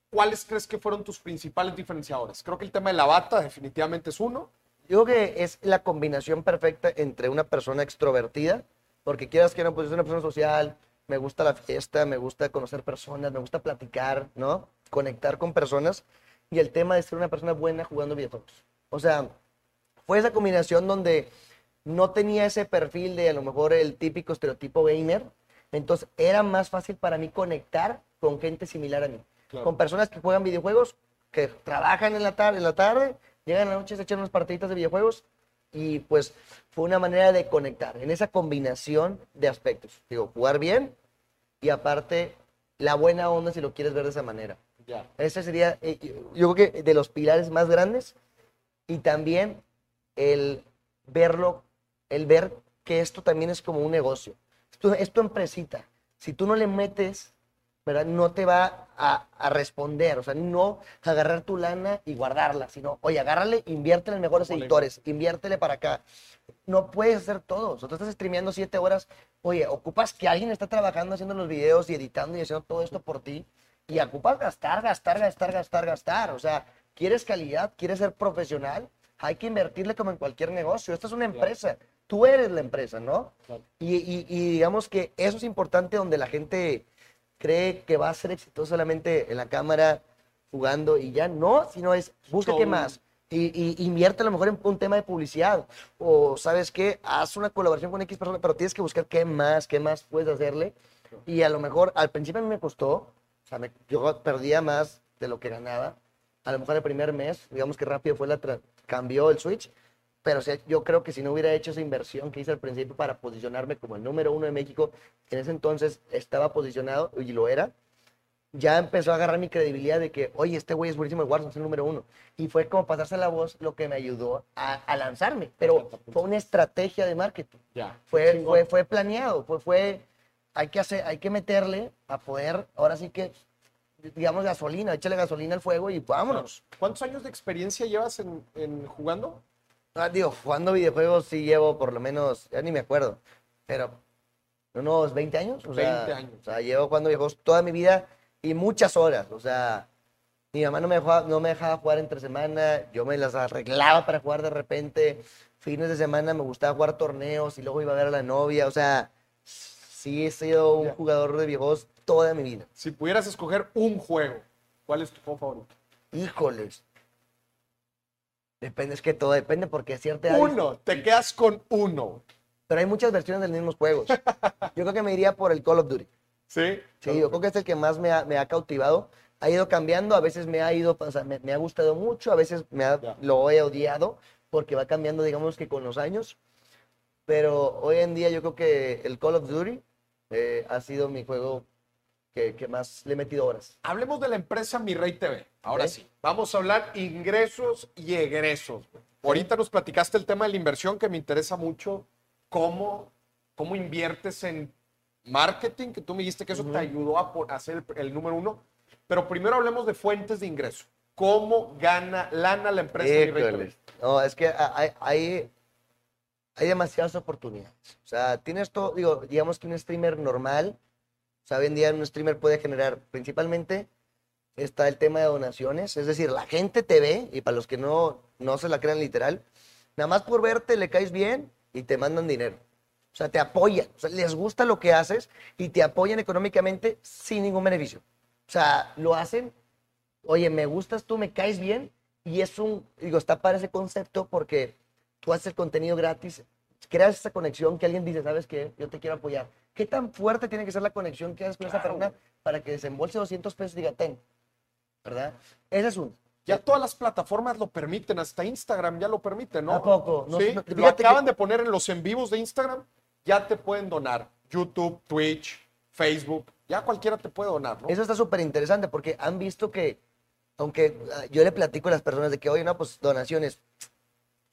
¿Cuáles crees que fueron tus principales diferenciadores? Creo que el tema de la bata definitivamente es uno. Yo creo que es la combinación perfecta entre una persona extrovertida, porque quieras que no, pues es una persona social, me gusta la fiesta, me gusta conocer personas, me gusta platicar, ¿no? Conectar con personas, y el tema de ser una persona buena jugando videojuegos. O sea, fue esa combinación donde no tenía ese perfil de a lo mejor el típico estereotipo gamer, entonces era más fácil para mí conectar con gente similar a mí, Claro. con personas que juegan videojuegos, que trabajan en la, tarde, en la tarde, llegan a la noche, se echan unas partiditas de videojuegos y pues fue una manera de conectar en esa combinación de aspectos. Digo, jugar bien y aparte la buena onda si lo quieres ver de esa manera. Ya. Ese sería, eh, yo creo que de los pilares más grandes y también el verlo, el ver que esto también es como un negocio. Esto es tu empresita. Si tú no le metes, ¿verdad? No te va a, a responder. O sea, no agarrar tu lana y guardarla, sino, oye, agárrale, inviértele en mejores editores, inviértele para acá. No puedes hacer todo. O sea, tú estás streameando siete horas. Oye, ocupas que alguien está trabajando haciendo los videos y editando y haciendo todo esto por ti. Y ocupas gastar, gastar, gastar, gastar, gastar. O sea, quieres calidad, quieres ser profesional, hay que invertirle como en cualquier negocio. Esta es una empresa. Tú eres la empresa, ¿no? Claro. Y, y- y digamos que eso es importante donde la gente cree que va a ser exitoso solamente en la cámara jugando y ya no, sino es busca qué más. Y, y invierte a lo mejor en un tema de publicidad. O, ¿sabes qué? Haz una colaboración con X persona, pero tienes que buscar qué más, qué más puedes hacerle. Y a lo mejor al principio a mí me costó, o sea, me- yo perdía más de lo que ganaba, a lo mejor el primer mes, digamos que rápido fue la cambió el switch, pero o sea, yo creo que si no hubiera hecho esa inversión que hice al principio para posicionarme como el número uno de México, en ese entonces estaba posicionado y lo era, ya empezó a agarrar mi credibilidad de que, oye, este güey es buenísimo en Warzone, es el número uno. Y fue como pasarse la voz lo que me ayudó a, a lanzarme. Pero fue una estrategia de marketing. Ya. Fue, fue, fue planeado, fue, fue, hay que hacer, hay que meterle a poder, ahora sí que, digamos, gasolina, échale gasolina al fuego y vámonos. ¿Cuántos años de experiencia llevas en, en jugando? Ah, digo, jugando videojuegos sí llevo por lo menos, ya ni me acuerdo, pero unos 20 años. O sea, 20 años. O sea, llevo jugando videojuegos toda mi vida y muchas horas. O sea, mi mamá no me dejaba, no me dejaba jugar entre semana, yo me las arreglaba para jugar de repente. Fines de semana me gustaba jugar torneos y luego iba a ver a la novia. O sea, sí he sido un jugador de videojuegos toda mi vida. Si pudieras escoger un juego, ¿cuál es tu juego favorito? Híjoles. Depende, es que todo depende porque cierta Uno, te quedas con uno. Pero hay muchas versiones de los mismos juegos. Yo creo que me iría por el Call of Duty. ¿Sí? Sí, yo creo que es el que más me ha, me ha cautivado. Ha ido cambiando, a veces me ha ido, o sea, me, me ha gustado mucho, a veces me ha- lo he odiado porque va cambiando, digamos que con los años. Pero hoy en día yo creo que el Call of Duty eh, ha sido mi juego que, que más le he metido horas. Hablemos de la empresa Mi Rey TV. Ahora sí. Vamos a hablar ingresos y egresos. Ahorita nos platicaste el tema de la inversión que me interesa mucho. ¿Cómo, cómo inviertes en marketing? Que tú me dijiste que eso te ayudó a, ser el, el número uno. Pero primero hablemos de fuentes de ingreso. ¿Cómo gana lana la empresa. No, es que ha- hay, hay, hay demasiadas oportunidades. O sea, tienes todo, digo, digamos que un streamer normal, o sea, hoy en día un streamer puede generar, principalmente está el tema de donaciones, es decir, la gente te ve, y para los que no, no se la crean literal, nada más por verte le caes bien y te mandan dinero. O sea, te apoyan, o sea, les gusta lo que haces y te apoyan económicamente sin ningún beneficio. O sea, lo hacen oye, me gustas tú, me caes bien, y es un, digo, está para ese concepto porque tú haces el contenido gratis, creas esa conexión que alguien dice, ¿sabes qué? Yo te quiero apoyar. ¿Qué tan fuerte tiene que ser la conexión que haces con esa Claro. persona para que desembolse 200 pesos y diga, ten? ¿Verdad? Ese es un. Ya todas las plataformas lo permiten, hasta Instagram ya lo permite, ¿no? ¿A poco? No, sí, lo que- acaban de poner en los en vivos de Instagram, ya te pueden donar. YouTube, Twitch, Facebook, ya cualquiera te puede donar, ¿no? Eso está súper interesante porque han visto que, aunque ah, yo le platico a las personas de que, oye, no, pues donaciones,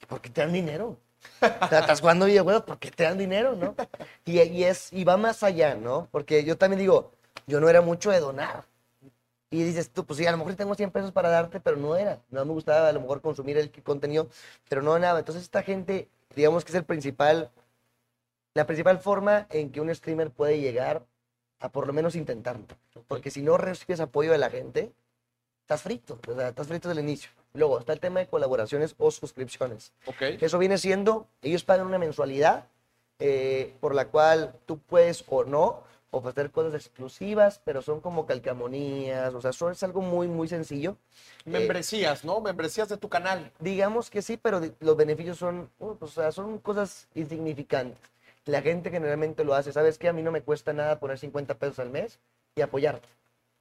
¿por qué te dan dinero? Estás jugando videojuegos, ¿por qué te dan dinero, no? Y, y es, y va más allá, ¿no? Porque yo también digo, yo no era mucho de donar. Y dices tú, pues sí, a lo mejor tengo 100 pesos para darte, pero no era. No me gustaba a lo mejor consumir el contenido, pero no nada. Entonces esta gente, digamos que es el principal, la principal forma en que un streamer puede llegar a por lo menos intentarlo. Porque si no recibes apoyo de la gente, estás frito, o sea, estás frito desde el inicio. Luego está el tema de colaboraciones o suscripciones. Ok. Eso viene siendo, ellos pagan una mensualidad eh, por la cual tú puedes o no ofrecer cosas exclusivas, pero son como calcamonías, o sea, eso es algo muy, muy sencillo. Eh, Membresías, ¿no? Membresías de tu canal. digamos que sí, pero los beneficios son, uh, o sea, son cosas insignificantes. La gente generalmente lo hace, ¿sabes qué? A mí no me cuesta nada poner 50 pesos al mes y apoyarte.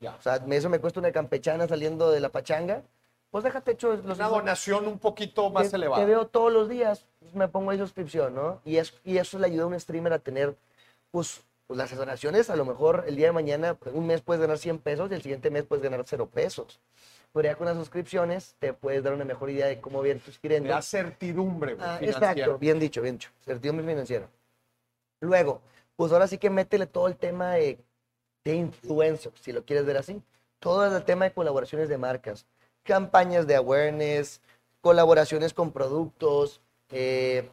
Ya. O sea, eso me cuesta una campechana saliendo de la pachanga. Pues déjate hecho los Una 50. donación un poquito más te, elevada. Te veo todos los días, pues, me pongo ahí suscripción, ¿no? Y, es, y eso le ayuda a un streamer a tener, pues, pues, las donaciones. A lo mejor el día de mañana, pues, un mes puedes ganar 100 pesos y el siguiente mes puedes ganar 0 pesos. Pero ya con las suscripciones te puedes dar una mejor idea de cómo vienen tus Te clientes. da certidumbre Ah, exacto, bien dicho, bien dicho. Certidumbre financiera. Luego, pues ahora sí que métele todo el tema de, de influencers, si lo quieres ver así. Todo el tema de colaboraciones de marcas, campañas de awareness, colaboraciones con productos. eh,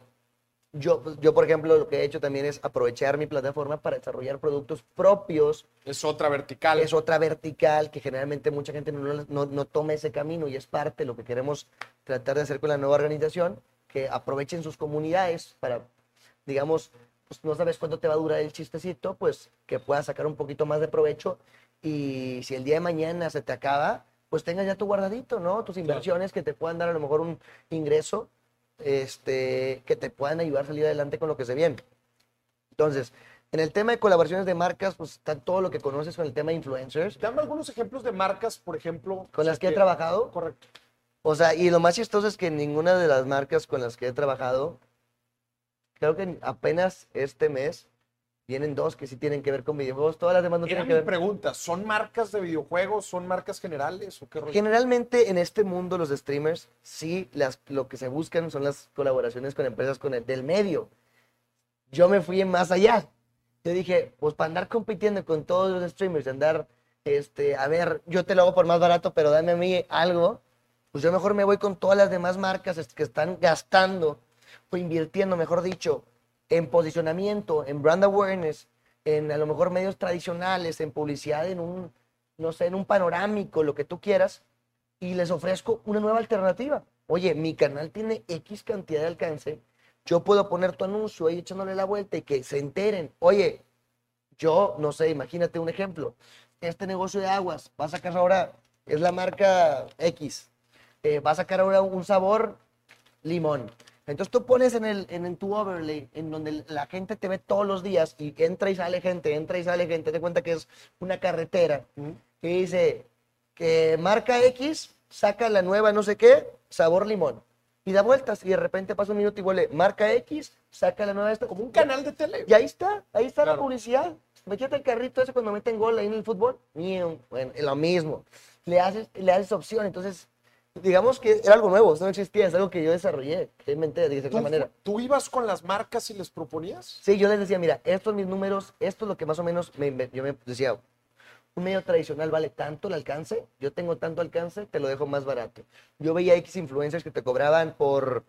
yo, yo, por ejemplo, lo que he hecho también es aprovechar mi plataforma para desarrollar productos propios Es otra vertical. es otra vertical que generalmente mucha gente no, no, no toma ese camino y es parte de lo que queremos tratar de hacer con la nueva organización, que aprovechen sus comunidades para, digamos, pues no sabes cuánto te va a durar el chistecito, pues que puedas sacar un poquito más de provecho y si el día de mañana se te acaba, pues tengas ya tu guardadito, ¿no? Tus inversiones que te puedan dar a lo mejor un ingreso este, que te puedan ayudar a salir adelante con lo que se viene. Entonces, En el tema de colaboraciones de marcas, pues está todo lo que conoces con el tema de influencers, Dame algunos ejemplos de marcas, por ejemplo. con las que he trabajado. Correcto. O sea, y lo más chistoso es que ninguna de las marcas con las que he trabajado, creo que apenas este mes vienen dos que sí tienen que ver con videojuegos. Todas las demás no Era tienen que ver. pregunta, ¿son marcas de videojuegos? ¿Son marcas generales o qué rollo? Generalmente en este mundo los streamers sí las, lo que se buscan son las colaboraciones con empresas con el, del medio. Yo me fui más allá. Yo dije, pues para andar compitiendo con todos los streamers, andar, este, a ver, yo te lo hago por más barato, pero dame a mí algo, pues yo mejor me voy con todas las demás marcas este, que están gastando o invirtiendo, mejor dicho, en posicionamiento, en brand awareness, en a lo mejor medios tradicionales, en publicidad, en un, no sé, en un panorámico, lo que tú quieras, y les ofrezco una nueva alternativa. Oye, mi canal tiene X cantidad de alcance, yo puedo poner tu anuncio ahí echándole la vuelta y que se enteren. Oye, yo, no sé, imagínate un ejemplo. Este negocio de aguas va a sacar ahora, es la marca X, eh, va a sacar ahora un sabor limón. Entonces tú pones en, el, en, en tu overlay, en donde la gente te ve todos los días y entra y sale gente, entra y sale gente, te cuenta que es una carretera. Y dice que marca X saca la nueva no sé qué, sabor limón. Y da vueltas y de repente pasa un minuto y vuelve, marca X, saca la nueva esta. Como un canal de tele. Y ahí está, ahí está la Claro. publicidad. Métete el carrito ese cuando meten gol ahí en el fútbol. Bueno, lo mismo. Le haces, le haces opción. Entonces, digamos que era algo nuevo, no existía, es algo que yo desarrollé, que inventé de cierta ¿Tú, manera. tú ibas con las marcas y les proponías? Sí, yo les decía, mira, estos son mis números, esto es lo que más o menos me, yo me decía, un medio tradicional vale tanto el alcance, yo tengo tanto alcance, te lo dejo más barato. Yo veía X influencers que te cobraban por,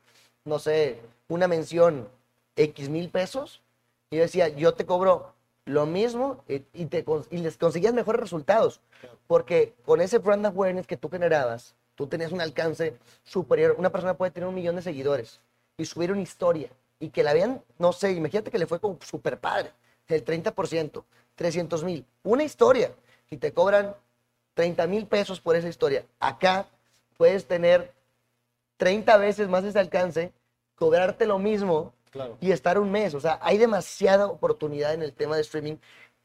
no sé, una mención X mil pesos, y yo decía, yo te cobro lo mismo y, y te, y les conseguías mejores resultados, porque con ese brand awareness que tú generabas, tú tenías un alcance superior, una persona puede tener un millón de seguidores y subir una historia y que la vean, no sé, imagínate que le fue como super padre, el 30%, 300 mil, una historia y te cobran 30 mil pesos por esa historia. Acá puedes tener 30 veces más ese alcance, cobrarte lo mismo Claro. y estar un mes. O sea, hay demasiada oportunidad en el tema de streaming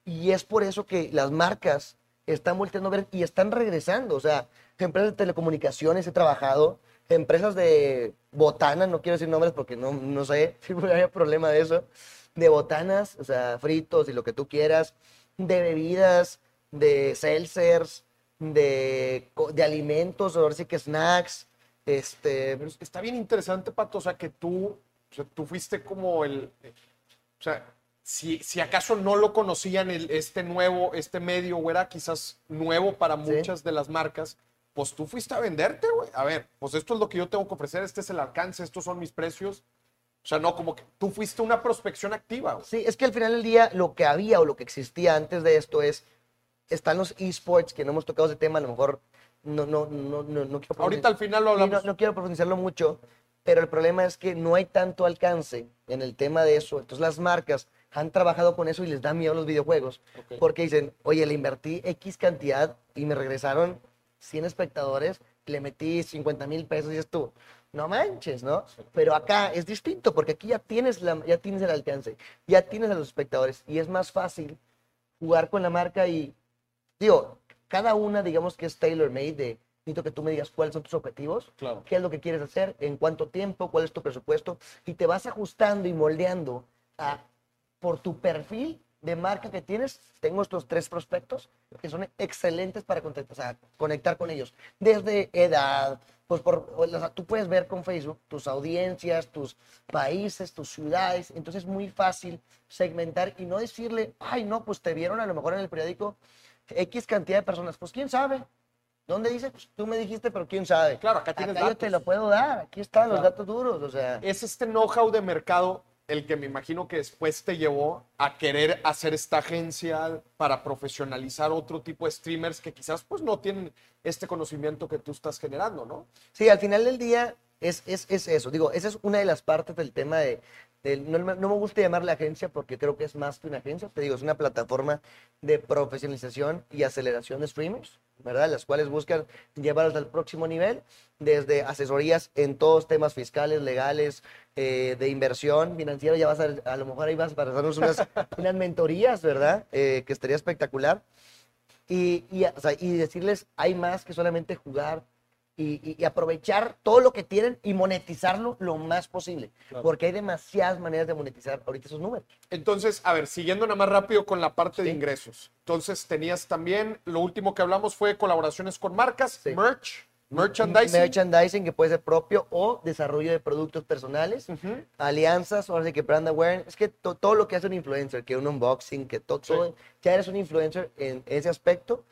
y es por eso que las marcas están volteando a ver y están regresando. O sea, empresas de telecomunicaciones he trabajado, empresas de botanas, no quiero decir nombres porque no, no sé si hay problema de eso, de botanas, o sea, fritos y lo que tú quieras, de bebidas, de seltzers, de, de alimentos, ahora sí que snacks, este, Pero está bien interesante, Pato, o sea, que tú, o sea, tú fuiste como el, o sea, si, si acaso no lo conocían el, este nuevo, este medio, o era quizás nuevo para Sí. muchas de las marcas, pues tú fuiste a venderte, güey. A ver, pues esto es lo que yo tengo que ofrecer, este es el alcance, estos son mis precios. O sea, no, como que tú fuiste una prospección activa, güey. Sí, es que al final del día lo que había o lo que existía antes de esto es, están los esports, que no hemos tocado ese tema, a lo mejor no, no, no, no, no quiero Ahorita al final lo Sí, no, hablamos. no quiero profundizarlo mucho, pero el problema es que no hay tanto alcance en el tema de eso. Entonces las marcas han trabajado con eso y les da miedo los videojuegos. Porque dicen, oye, le invertí X cantidad y me regresaron 100 espectadores, le metí 50 mil pesos y dices tú, no manches, ¿no? Pero acá es distinto porque aquí ya tienes, la, ya tienes el alcance, ya tienes a los espectadores y es más fácil jugar con la marca y, digo, cada una, digamos que es tailor-made de, necesito que tú me digas cuáles son tus objetivos, Claro. qué es lo que quieres hacer, en cuánto tiempo, cuál es tu presupuesto, y te vas ajustando y moldeando a, por tu perfil de marca que tienes. Tengo estos tres prospectos que son excelentes para conectar, o sea, conectar con ellos, desde edad, pues por, o sea, tú puedes ver con Facebook tus audiencias, tus países, tus ciudades, entonces es muy fácil segmentar y no decirle, ay, no, pues te vieron a lo mejor en el periódico X cantidad de personas, pues quién sabe. ¿Dónde dice? Pues tú me dijiste, pero quién sabe. Claro, acá tienes yo te datos. lo puedo dar. Aquí están los Claro. datos duros. O sea, Es este know-how de mercado el que me imagino que después te llevó a querer hacer esta agencia para profesionalizar otro tipo de streamers que quizás pues no tienen este conocimiento que tú estás generando, ¿no? sí, al final del día es, es, es eso. Digo, esa es una de las partes del tema de, no, me- no me gusta llamarle agencia porque creo que es más que una agencia. Te digo, es una plataforma de profesionalización y aceleración de streamers, ¿verdad? Las cuales buscan llevarlos al próximo nivel, desde asesorías en todos temas fiscales, legales, eh, de inversión financiera. Ya vas a, a lo mejor ahí vas para hacernos unas, unas mentorías, ¿verdad? Eh, que estaría espectacular. Y, y, o sea, y decirles, hay más que solamente jugar y, y- y aprovechar todo lo que tienen y monetizarlo lo más posible. Claro. Porque hay demasiadas maneras de monetizar ahorita esos números. Entonces, a ver, siguiendo nada más rápido con la parte de ingresos. Entonces, tenías también, lo último que hablamos fue colaboraciones con marcas, Sí. merch, merchandising. Merchandising que puede ser propio o desarrollo de productos personales. Alianzas, ahora sí que brand awareness, es que to- todo lo que hace un influencer, que un unboxing, que to- Sí. todo, ya eres un influencer en ese aspecto,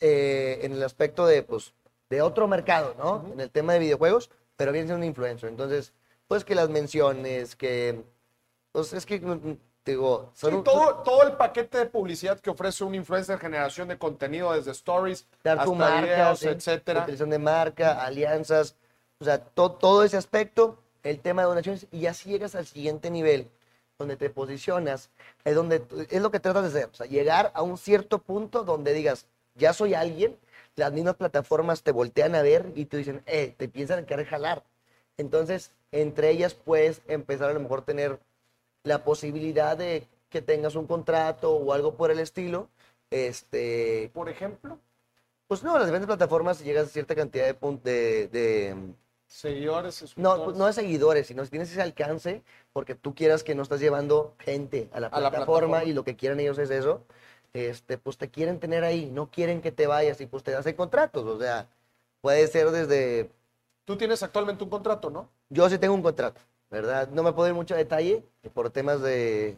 eh, en el aspecto de, pues, de otro mercado, ¿no? En el tema de videojuegos, pero viene siendo un influencer. Entonces, pues que las menciones, que, pues es que, mm, digo, son Sí, un- todo, todo el paquete de publicidad que ofrece un influencer, generación de contenido desde stories dar hasta marca, videos, ¿sí? etcétera. Utilización de marca, alianzas, o sea, to- todo ese aspecto, el tema de donaciones, y así llegas al siguiente nivel, donde te posicionas, es donde es lo que tratas de hacer, o sea, llegar a un cierto punto donde digas, ya soy alguien, las mismas plataformas te voltean a ver y te dicen, eh, te piensan querer jalar. Entonces, entre ellas puedes empezar a lo mejor tener la posibilidad de que tengas un contrato o algo por el estilo, este, Por ejemplo, pues no, las diferentes plataformas llegas a cierta cantidad de, de, de- seguidores, no, no de seguidores, sino si tienes ese alcance, porque tú quieras que no estás llevando gente a la A la plataforma, plataforma. y lo que quieren ellos es eso, este, pues te quieren tener ahí, no quieren que te vayas y pues te hacen contratos, o sea, puede ser desde, Tú tienes actualmente un contrato, ¿no? yo sí tengo un contrato, ¿verdad? No me puedo ir mucho a detalle por temas de,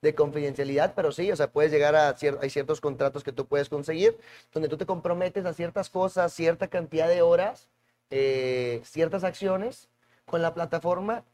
de confidencialidad, pero sí, o sea, puedes llegar a cier- hay ciertos contratos que tú puedes conseguir, donde tú te comprometes a ciertas cosas, cierta cantidad de horas, eh, ciertas acciones con la plataforma,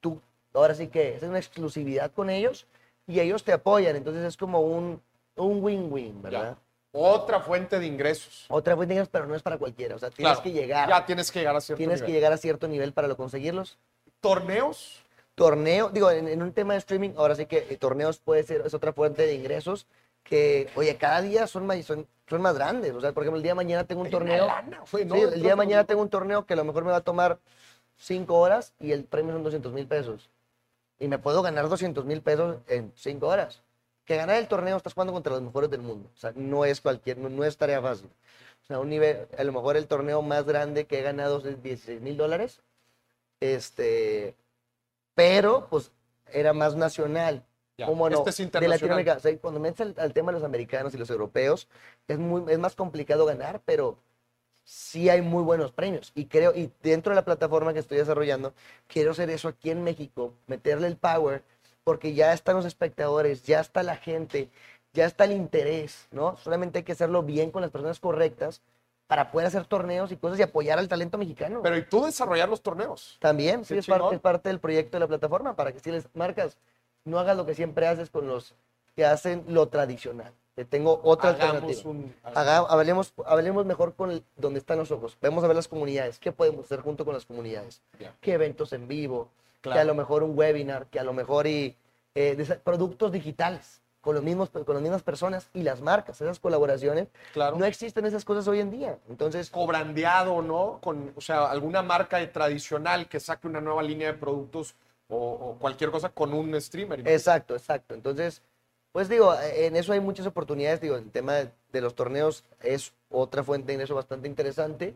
tú, ahora sí que es una exclusividad con ellos y ellos te apoyan, entonces es como un un win-win, ¿verdad? Ya. Otra fuente de ingresos. Otra win pero no es para cualquiera, o sea, tienes Claro, que llegar, Ya tienes que llegar a cierto tienes que nivel. llegar a cierto nivel para lo conseguirlos. Torneos. torneo, digo, en, en un tema de streaming, ahora sí que eh, torneos puede ser, es otra fuente de ingresos que, oye, cada día son más, son, son más grandes. O sea, por ejemplo, el día de mañana tengo un Hay torneo. lana, güey, ¿no? sí, De el día de mañana tengo un torneo que a lo mejor me va a tomar cinco horas y el premio son 200 mil pesos. Y me puedo ganar 200 mil pesos en cinco horas. Que ganar el torneo estás jugando contra los mejores del mundo. O sea, no es cualquier, no, no es tarea fácil. O sea, un nivel, a lo mejor el torneo más grande que he ganado es 16 mil dólares. Este, pero pues era más nacional. Ya, ¿Cómo no? Este es de. Latinoamérica. O sea, cuando metes al, al tema de los americanos y los europeos, es, muy, es más complicado ganar, pero sí hay muy buenos premios. Y creo, y dentro de la plataforma que estoy desarrollando, quiero hacer eso aquí en México, meterle el power, porque ya están los espectadores, ya está la gente, ya está el interés, ¿no? Solamente hay que hacerlo bien con las personas correctas para poder hacer torneos y cosas y apoyar al talento mexicano. Pero y tú desarrollar los torneos. También, sí, es parte, chingón. es parte del proyecto de la plataforma, para que si les marcas, no hagas lo que siempre haces con los que hacen lo tradicional. Te tengo otra Hagamos alternativa. un. Haga- hablemos, hablemos mejor con el- donde están los ojos. Vamos a ver las comunidades. ¿Qué podemos hacer junto con las comunidades? ¿Qué eventos en vivo? Que Claro. a lo mejor un webinar, que a lo mejor y, eh, de productos digitales con, los mismos, con las mismas personas y las marcas, esas colaboraciones. Claro. No existen esas cosas hoy en día. Entonces, cobrandeado, ¿no? Con, o sea, alguna marca tradicional que saque una nueva línea de productos o, o cualquier cosa con un streamer. ¿no? Exacto, exacto. Entonces, pues digo, en eso hay muchas oportunidades. Digo, el tema de, de los torneos es otra fuente de ingreso bastante interesante.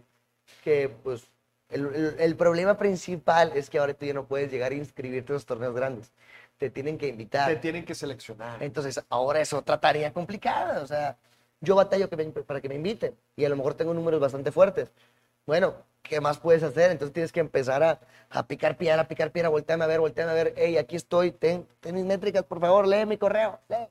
Que pues el, el- el problema principal es que ahora tú ya no puedes llegar a inscribirte a los torneos grandes. Te tienen que invitar. Te tienen que seleccionar. Entonces, ahora es otra tarea complicada. O sea, yo batallo que me- para que me inviten y a lo mejor tengo números bastante fuertes. Bueno, ¿qué más puedes hacer? Entonces tienes que empezar a, a picar piedra, a picar piedra, volteame a ver, volteame a ver. Hey, aquí estoy, ten, ten mis métricas, por favor, lee mi correo, lee.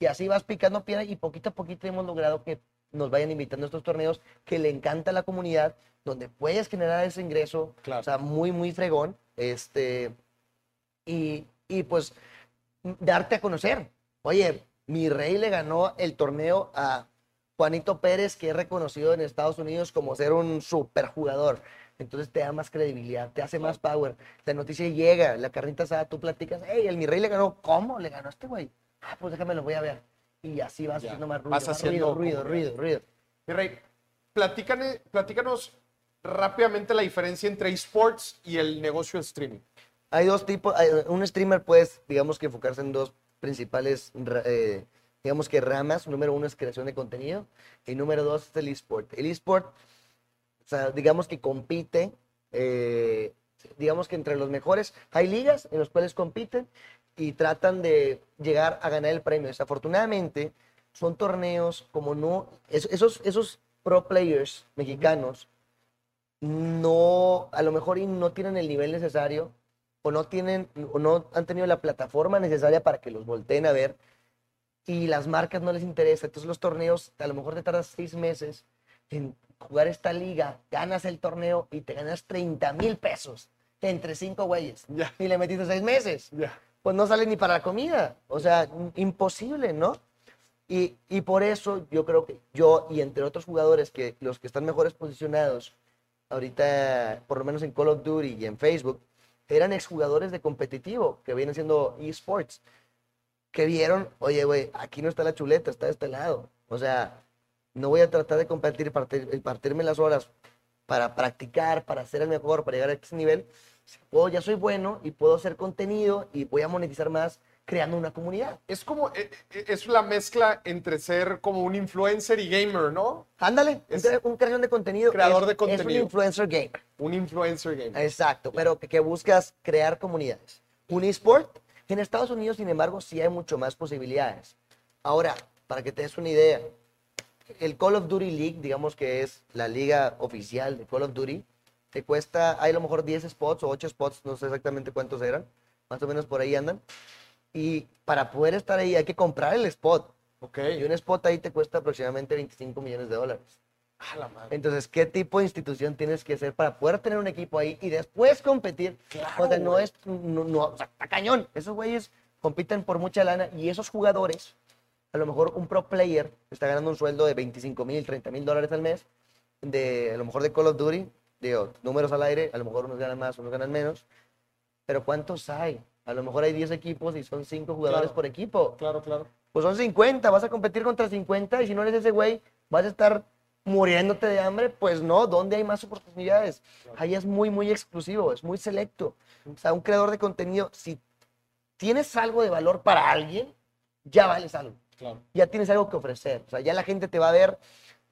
Y así vas picando piedra y poquito a poquito hemos logrado que nos vayan invitando a estos torneos que le encanta a la comunidad, donde puedes generar ese ingreso, Claro. o sea, muy, muy fregón. Este, y, y pues darte a conocer. Oye, mi rey le ganó el torneo a Juanito Pérez, que es reconocido en Estados Unidos como ser un superjugador. Entonces te da más credibilidad, te hace más power. La noticia llega, la carnita asada, tú platicas, hey, el mi rey le ganó. ¿Cómo le ganó a este güey? Ah, pues déjame lo voy a ver. Y así vas Ya, haciendo más ruido, vas más haciendo ruido, ruido, ruido, ruido. Mi rey, platícanos rápidamente la diferencia entre esports y el negocio de streaming. Hay dos tipos, un streamer puede, digamos que enfocarse en dos principales, eh, digamos que ramas. Número uno es creación de contenido y número dos es el esport. El esport, o sea, digamos que compite, eh, digamos que entre los mejores, hay ligas en las cuales compiten y tratan de llegar a ganar el premio. Desafortunadamente, son torneos como no, es- esos, esos pro players mexicanos no, a lo mejor y no tienen el nivel necesario o no tienen o no han tenido la plataforma necesaria para que los volteen a ver y las marcas no les interesa. Entonces los torneos, a lo mejor te tardas seis meses en jugar esta liga, ganas el torneo y te ganas 30 mil pesos entre cinco güeyes. Ya. Y le metiste seis meses. Ya. Pues no sale ni para la comida. O sea, im- imposible, ¿no? Y, y por eso yo creo que yo y entre otros jugadores que los que están mejores posicionados ahorita, por lo menos en Call of Duty y en Facebook, eran exjugadores de competitivo que vienen siendo esports, que vieron, oye, güey, aquí no está la chuleta, está de este lado. O sea, no voy a tratar de competir partir- partirme las horas para practicar, para ser el mejor, para llegar a ese nivel. Puedo, ya soy bueno y puedo hacer contenido y voy a monetizar más creando una comunidad. Es como, eh, eh, es la mezcla entre ser como un influencer y gamer, ¿no? Ándale, Es- un, cre- un creador de contenido. Creador es- de Es contenido. un influencer gamer. Un influencer gamer. Exacto, pero que, que buscas crear comunidades. Un esport, en Estados Unidos, sin embargo, sí hay mucho más posibilidades. Ahora, para que te des una idea, el Call of Duty League, digamos que es la liga oficial de Call of Duty, te cuesta, hay a lo mejor 10 spots o 8 spots, no sé exactamente cuántos eran, más o menos por ahí andan. Y para poder estar ahí hay que comprar el spot. Ok. Y un spot ahí te cuesta aproximadamente 25 millones de dólares. Ah, la madre. Entonces, ¿qué tipo de institución tienes que ser para poder tener un equipo ahí y después competir? Claro, o sea, no es, no, no, o sea, está cañón. Esos güeyes compiten por mucha lana y esos jugadores, a lo mejor un pro player está ganando un sueldo de 25 mil, 30 mil dólares al mes, de, a lo mejor de Call of Duty, digo, números al aire, a lo mejor unos ganan más, unos ganan menos, pero ¿cuántos hay? A lo mejor hay 10 equipos y son 5 jugadores Claro. por equipo Claro, claro. pues son 50, vas a competir contra 50 y si no eres ese güey, vas a estar muriéndote de hambre, pues no, ¿dónde hay más oportunidades? Ahí es muy, muy exclusivo, es muy selecto. O sea, un creador de contenido, si tienes algo de valor para alguien, ya vales algo, Claro. ya tienes algo que ofrecer. O sea, ya la gente te va a ver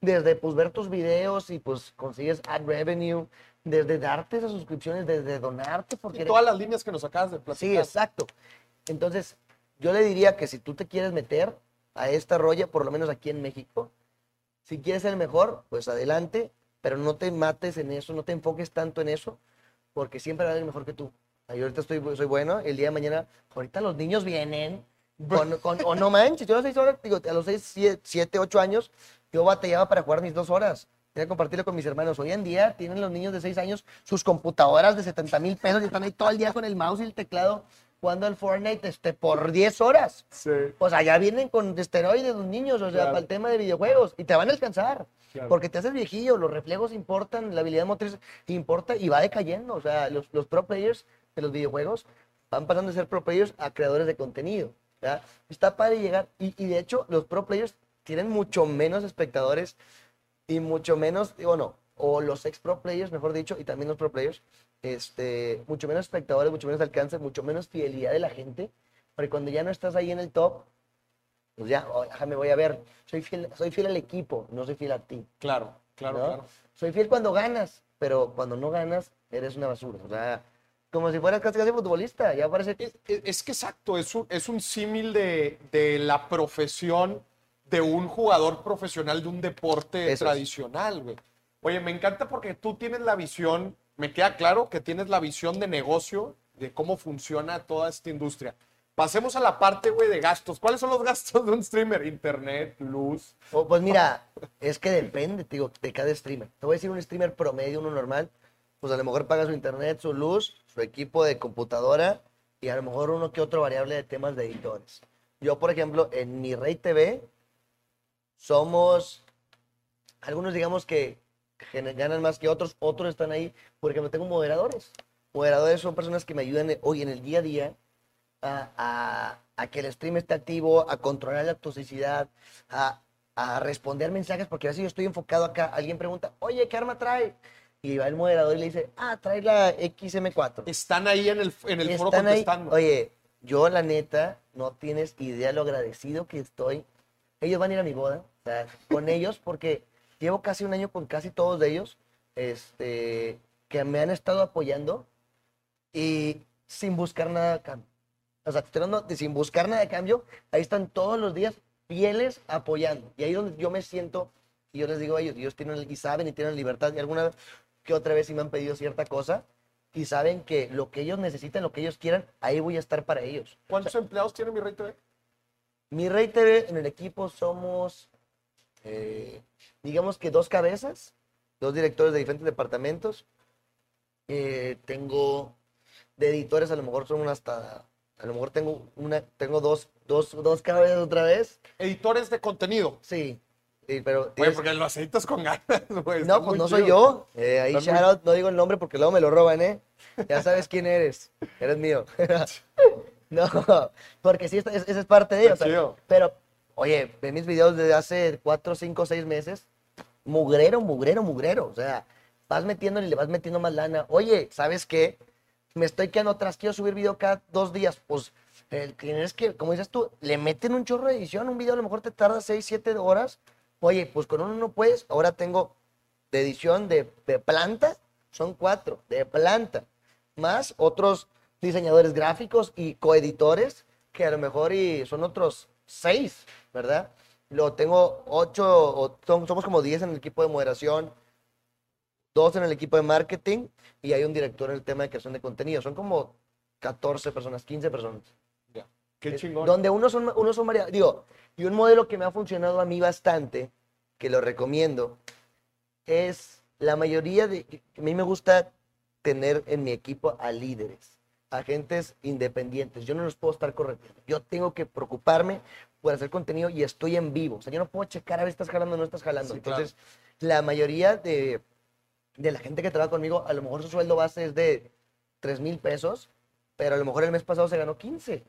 desde pues ver tus videos y pues consigues ad revenue, desde darte esas suscripciones, desde donarte, porque Y eres- todas las líneas que nos acabas de platicar. Sí, exacto. Entonces, yo le diría que si tú te quieres meter a esta rolla, por lo menos aquí en México, si quieres ser el mejor, pues adelante, pero no te mates en eso, no te enfoques tanto en eso, porque siempre va a haber mejor que tú. Yo ahorita estoy, soy bueno, el día de mañana, ahorita los niños vienen, con, con- o no manches, yo a las seis horas, digo, a los seis, siete, siete, ocho años, yo batallaba para jugar mis dos horas. Quería compartirlo con mis hermanos. Hoy en día tienen los niños de seis años sus computadoras de 70 mil pesos y están ahí todo el día con el mouse y el teclado jugando al Fortnite este, por 10 horas. Sí. O sea, ya vienen con esteroides los niños, o sea, Claro. para el tema de videojuegos. Y te van a alcanzar. Claro. Porque te haces viejillo, los reflejos importan, la habilidad motriz importa y va decayendo. O sea, los, los pro players de los videojuegos van pasando de ser pro players a creadores de contenido. ¿ya? Está padre llegar. Y, y de hecho, los pro players tienen mucho menos espectadores y mucho menos, digo, no, o los ex pro players, mejor dicho, y también los pro players, este, mucho menos espectadores, mucho menos alcance, mucho menos fidelidad de la gente, porque cuando ya no estás ahí en el top, pues ya, oh, déjame, voy a ver, soy fiel, soy fiel al equipo, no soy fiel a ti, Claro, claro, ¿no? claro. Soy fiel cuando ganas, pero cuando no ganas, eres una basura, o sea, como si fueras casi casi futbolista, ya parece que... Es, es- es que exacto, es un, es un símil de, de la profesión de un jugador profesional de un deporte Eso tradicional, güey. Oye, me encanta porque tú tienes la visión, me queda claro que tienes la visión de negocio, de cómo funciona toda esta industria. Pasemos a la parte, güey, de gastos. ¿Cuáles son los gastos de un streamer? Internet, luz. Oh, pues mira, es que depende, te digo, de cada streamer. Te voy a decir un streamer promedio, uno normal, pues a lo mejor paga su internet, su luz, su equipo de computadora y a lo mejor uno que otro variable de temas de editores. Yo, por ejemplo, en mi Rey TV somos, algunos digamos que ganan más que otros, otros están ahí porque no tengo moderadores. Moderadores son personas que me ayudan hoy en el día a día a, a- a que el stream esté activo, a controlar la toxicidad, a, a responder mensajes, porque a veces yo estoy enfocado acá, alguien pregunta, oye, ¿qué arma trae? Y va el moderador y le dice, ah, trae la XM4. Están ahí en el, en el foro están ahí. contestando. Oye, yo la neta, no tienes idea lo agradecido que estoy. Ellos van a ir a mi boda, o sea, con ellos, porque llevo casi un año con casi todos de ellos, este, que me han estado apoyando y sin buscar nada a cambio. O sea, de sin buscar nada de cambio, ahí están todos los días fieles apoyando. Y ahí es donde yo me siento, y yo les digo a ellos, ellos tienen, y saben y tienen libertad, y alguna que otra vez si me han pedido cierta cosa, y saben que lo que ellos necesitan, lo que ellos quieran, ahí voy a estar para ellos. ¿Cuántos empleados tiene mi Rey TV? Mi Rey TV en el equipo somos, eh, digamos que dos cabezas, dos directores de diferentes departamentos. Eh, tengo de editores, a lo mejor son hasta, a lo mejor tengo una, tengo dos, dos, dos cabezas otra vez. Editores de contenido. Sí, sí, pero Güey, porque lo aceitas con ganas, güey. no, pues no soy yo. Eh, ahí muy- shout out, no digo el nombre porque luego me lo roban, ¿eh? Ya sabes quién eres. Eres mío. no, porque sí, esa es parte de ello. Está chido. pero, oye, ve mis videos desde hace cuatro, cinco, seis meses. Mugrero, mugrero, mugrero. O sea, vas metiéndole y le vas metiendo más lana. Oye, ¿sabes qué? Me estoy quedando atrás, quiero subir video cada dos días. Pues, el, tienes que, como dices tú, le meten un chorro de edición. Un video a lo mejor te tarda seis, siete horas. Oye, pues con uno no puedes. Ahora tengo de edición de, de planta, son cuatro, de planta, más otros diseñadores gráficos y coeditores, que a lo mejor y son otros seis, ¿verdad? Lo tengo ocho, o son- somos como diez en el equipo de moderación, dos en el equipo de marketing y hay un director en el tema de creación de contenido. Son como 14 personas, 15 personas. Qué chingón. Donde unos son, unos son variados. Digo, y un modelo que me ha funcionado a mí bastante, que lo recomiendo, es la mayoría de. A mí me gusta tener en mi equipo a líderes, agentes independientes. Yo no los puedo estar corrigiendo. Yo tengo que preocuparme por hacer contenido y estoy en vivo. O sea, yo no puedo checar a ver si estás jalando o no estás jalando. Sí, claro. Entonces, la mayoría de, de la gente que trabaja conmigo, a lo mejor su sueldo base es de 3 mil pesos, pero a lo mejor el mes pasado se ganó 15,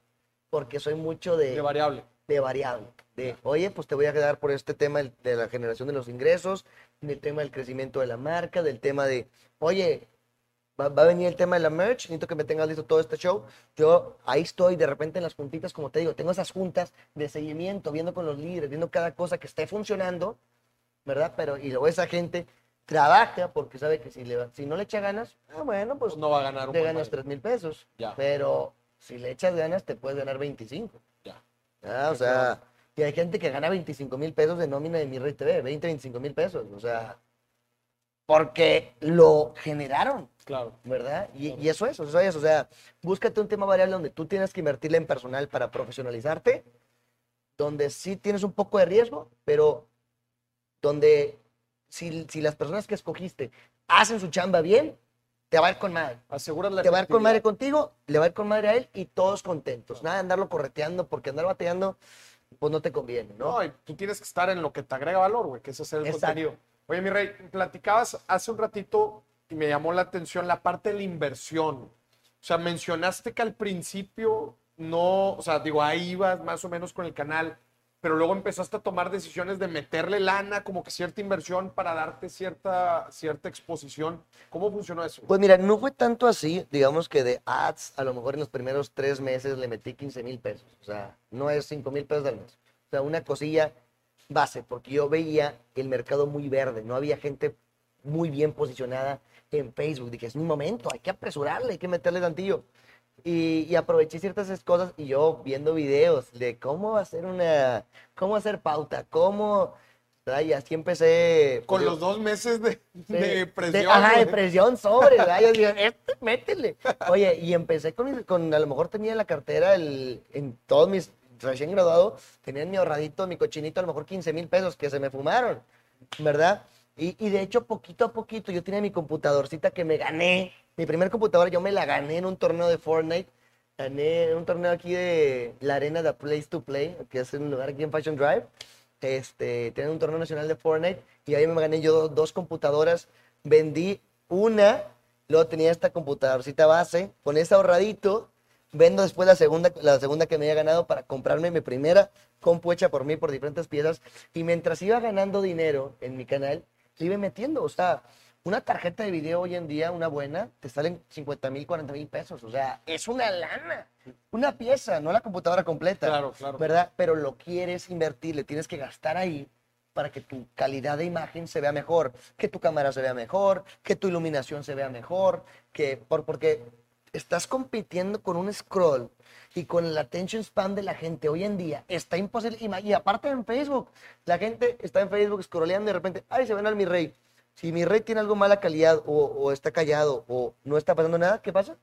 porque soy mucho De variable. de variable. De, oye, pues te voy a quedar por este tema de la generación de los ingresos, del tema del crecimiento de la marca, del tema de, oye, va, va a venir el tema de la merch, necesito que me tengas listo todo este show. Yo ahí estoy de repente en las juntitas, como te digo, tengo esas juntas de seguimiento, viendo con los líderes, viendo cada cosa que esté funcionando, ¿verdad? Pero, y luego esa gente trabaja porque sabe que si, le, si no le echa ganas, ah, bueno, pues no va a ganar un te ganas dinero. 3 mil pesos. Ya. Pero si le echas ganas, te puedes ganar 25. Ya. Ah, o Sí, sea, y hay gente que gana 25 mil pesos de nómina de mi Rey TV, 20, 25 mil pesos. O sea, porque lo generaron, Claro. ¿verdad? Y, y eso es, eso es. O sea, búscate un tema variable donde tú tienes que invertirle en personal para profesionalizarte, donde sí tienes un poco de riesgo, pero donde si, si las personas que escogiste hacen su chamba bien, te va a ir con madre. Aseguras la Te va a ir con madre contigo, le va a ir con madre a él y todos contentos. Nada de andarlo correteando porque andar bateando, pues no te conviene, ¿no? No, y tú tienes que estar en lo que te agrega valor, güey, que es hacer el Exacto. contenido. Oye, mi rey, platicabas hace un ratito me llamó la atención la parte de la inversión. O sea, mencionaste que al principio no, o sea, digo, ahí ibas más o menos con el canal, pero luego empezaste a tomar decisiones de meterle lana, como que cierta inversión para darte cierta, cierta exposición. ¿Cómo funcionó eso? Pues mira, no fue tanto así, digamos que de ads, a lo mejor en los primeros tres meses le metí 15 mil pesos. O sea, no es 5 mil pesos al mes. O sea, una cosilla base, porque yo veía el mercado muy verde, no había gente muy bien posicionada en Facebook. Dije, es mi momento, hay que apresurarle, hay que meterle tantillo. Y, y aproveché ciertas cosas y yo viendo videos de cómo hacer una, cómo hacer pauta, cómo, y así empecé. Con pues, yo- los dos meses de, Sí, de presión. ajá, de presión sobre, ¿verdad? Yo digo, este, métele. Oye, y empecé con, con, a lo mejor tenía en la cartera, el, en todos mis, recién graduado, tenía en mi ahorradito, mi cochinito, a lo mejor 15 mil pesos que se me fumaron, ¿verdad? Y, y de hecho, poquito a poquito, yo tenía mi computadorcita que me gané. Mi primer computadora yo me la gané en un torneo de Fortnite. Gané en un torneo aquí de la arena de Place to Play, que es un lugar aquí en Fashion Drive. este, tenían un torneo nacional de Fortnite y ahí me gané yo do- dos computadoras. Vendí una, luego tenía esta computadorcita base, con ese ahorradito, vendo después la segunda, la segunda que me había ganado para comprarme mi primera compu hecha por mí por diferentes piezas. Y mientras iba ganando dinero en mi canal, iba metiendo. O sea, una tarjeta de video hoy en día, una buena, te salen 50 mil, 40 mil pesos. O sea, es una lana. Una pieza, no la computadora completa. Claro, claro. ¿Verdad? Pero lo quieres invertir, le tienes que gastar ahí para que tu calidad de imagen se vea mejor, que tu cámara se vea mejor, que tu iluminación se vea mejor, que por, porque estás compitiendo con un scroll y con el attention span de la gente hoy en día está imposible. Y aparte en Facebook, la gente está en Facebook scrolleando y de repente, ay, se ven al mi rey. Si mi rey tiene algo mala calidad o, o está callado o no está pasando nada, ¿qué pasa?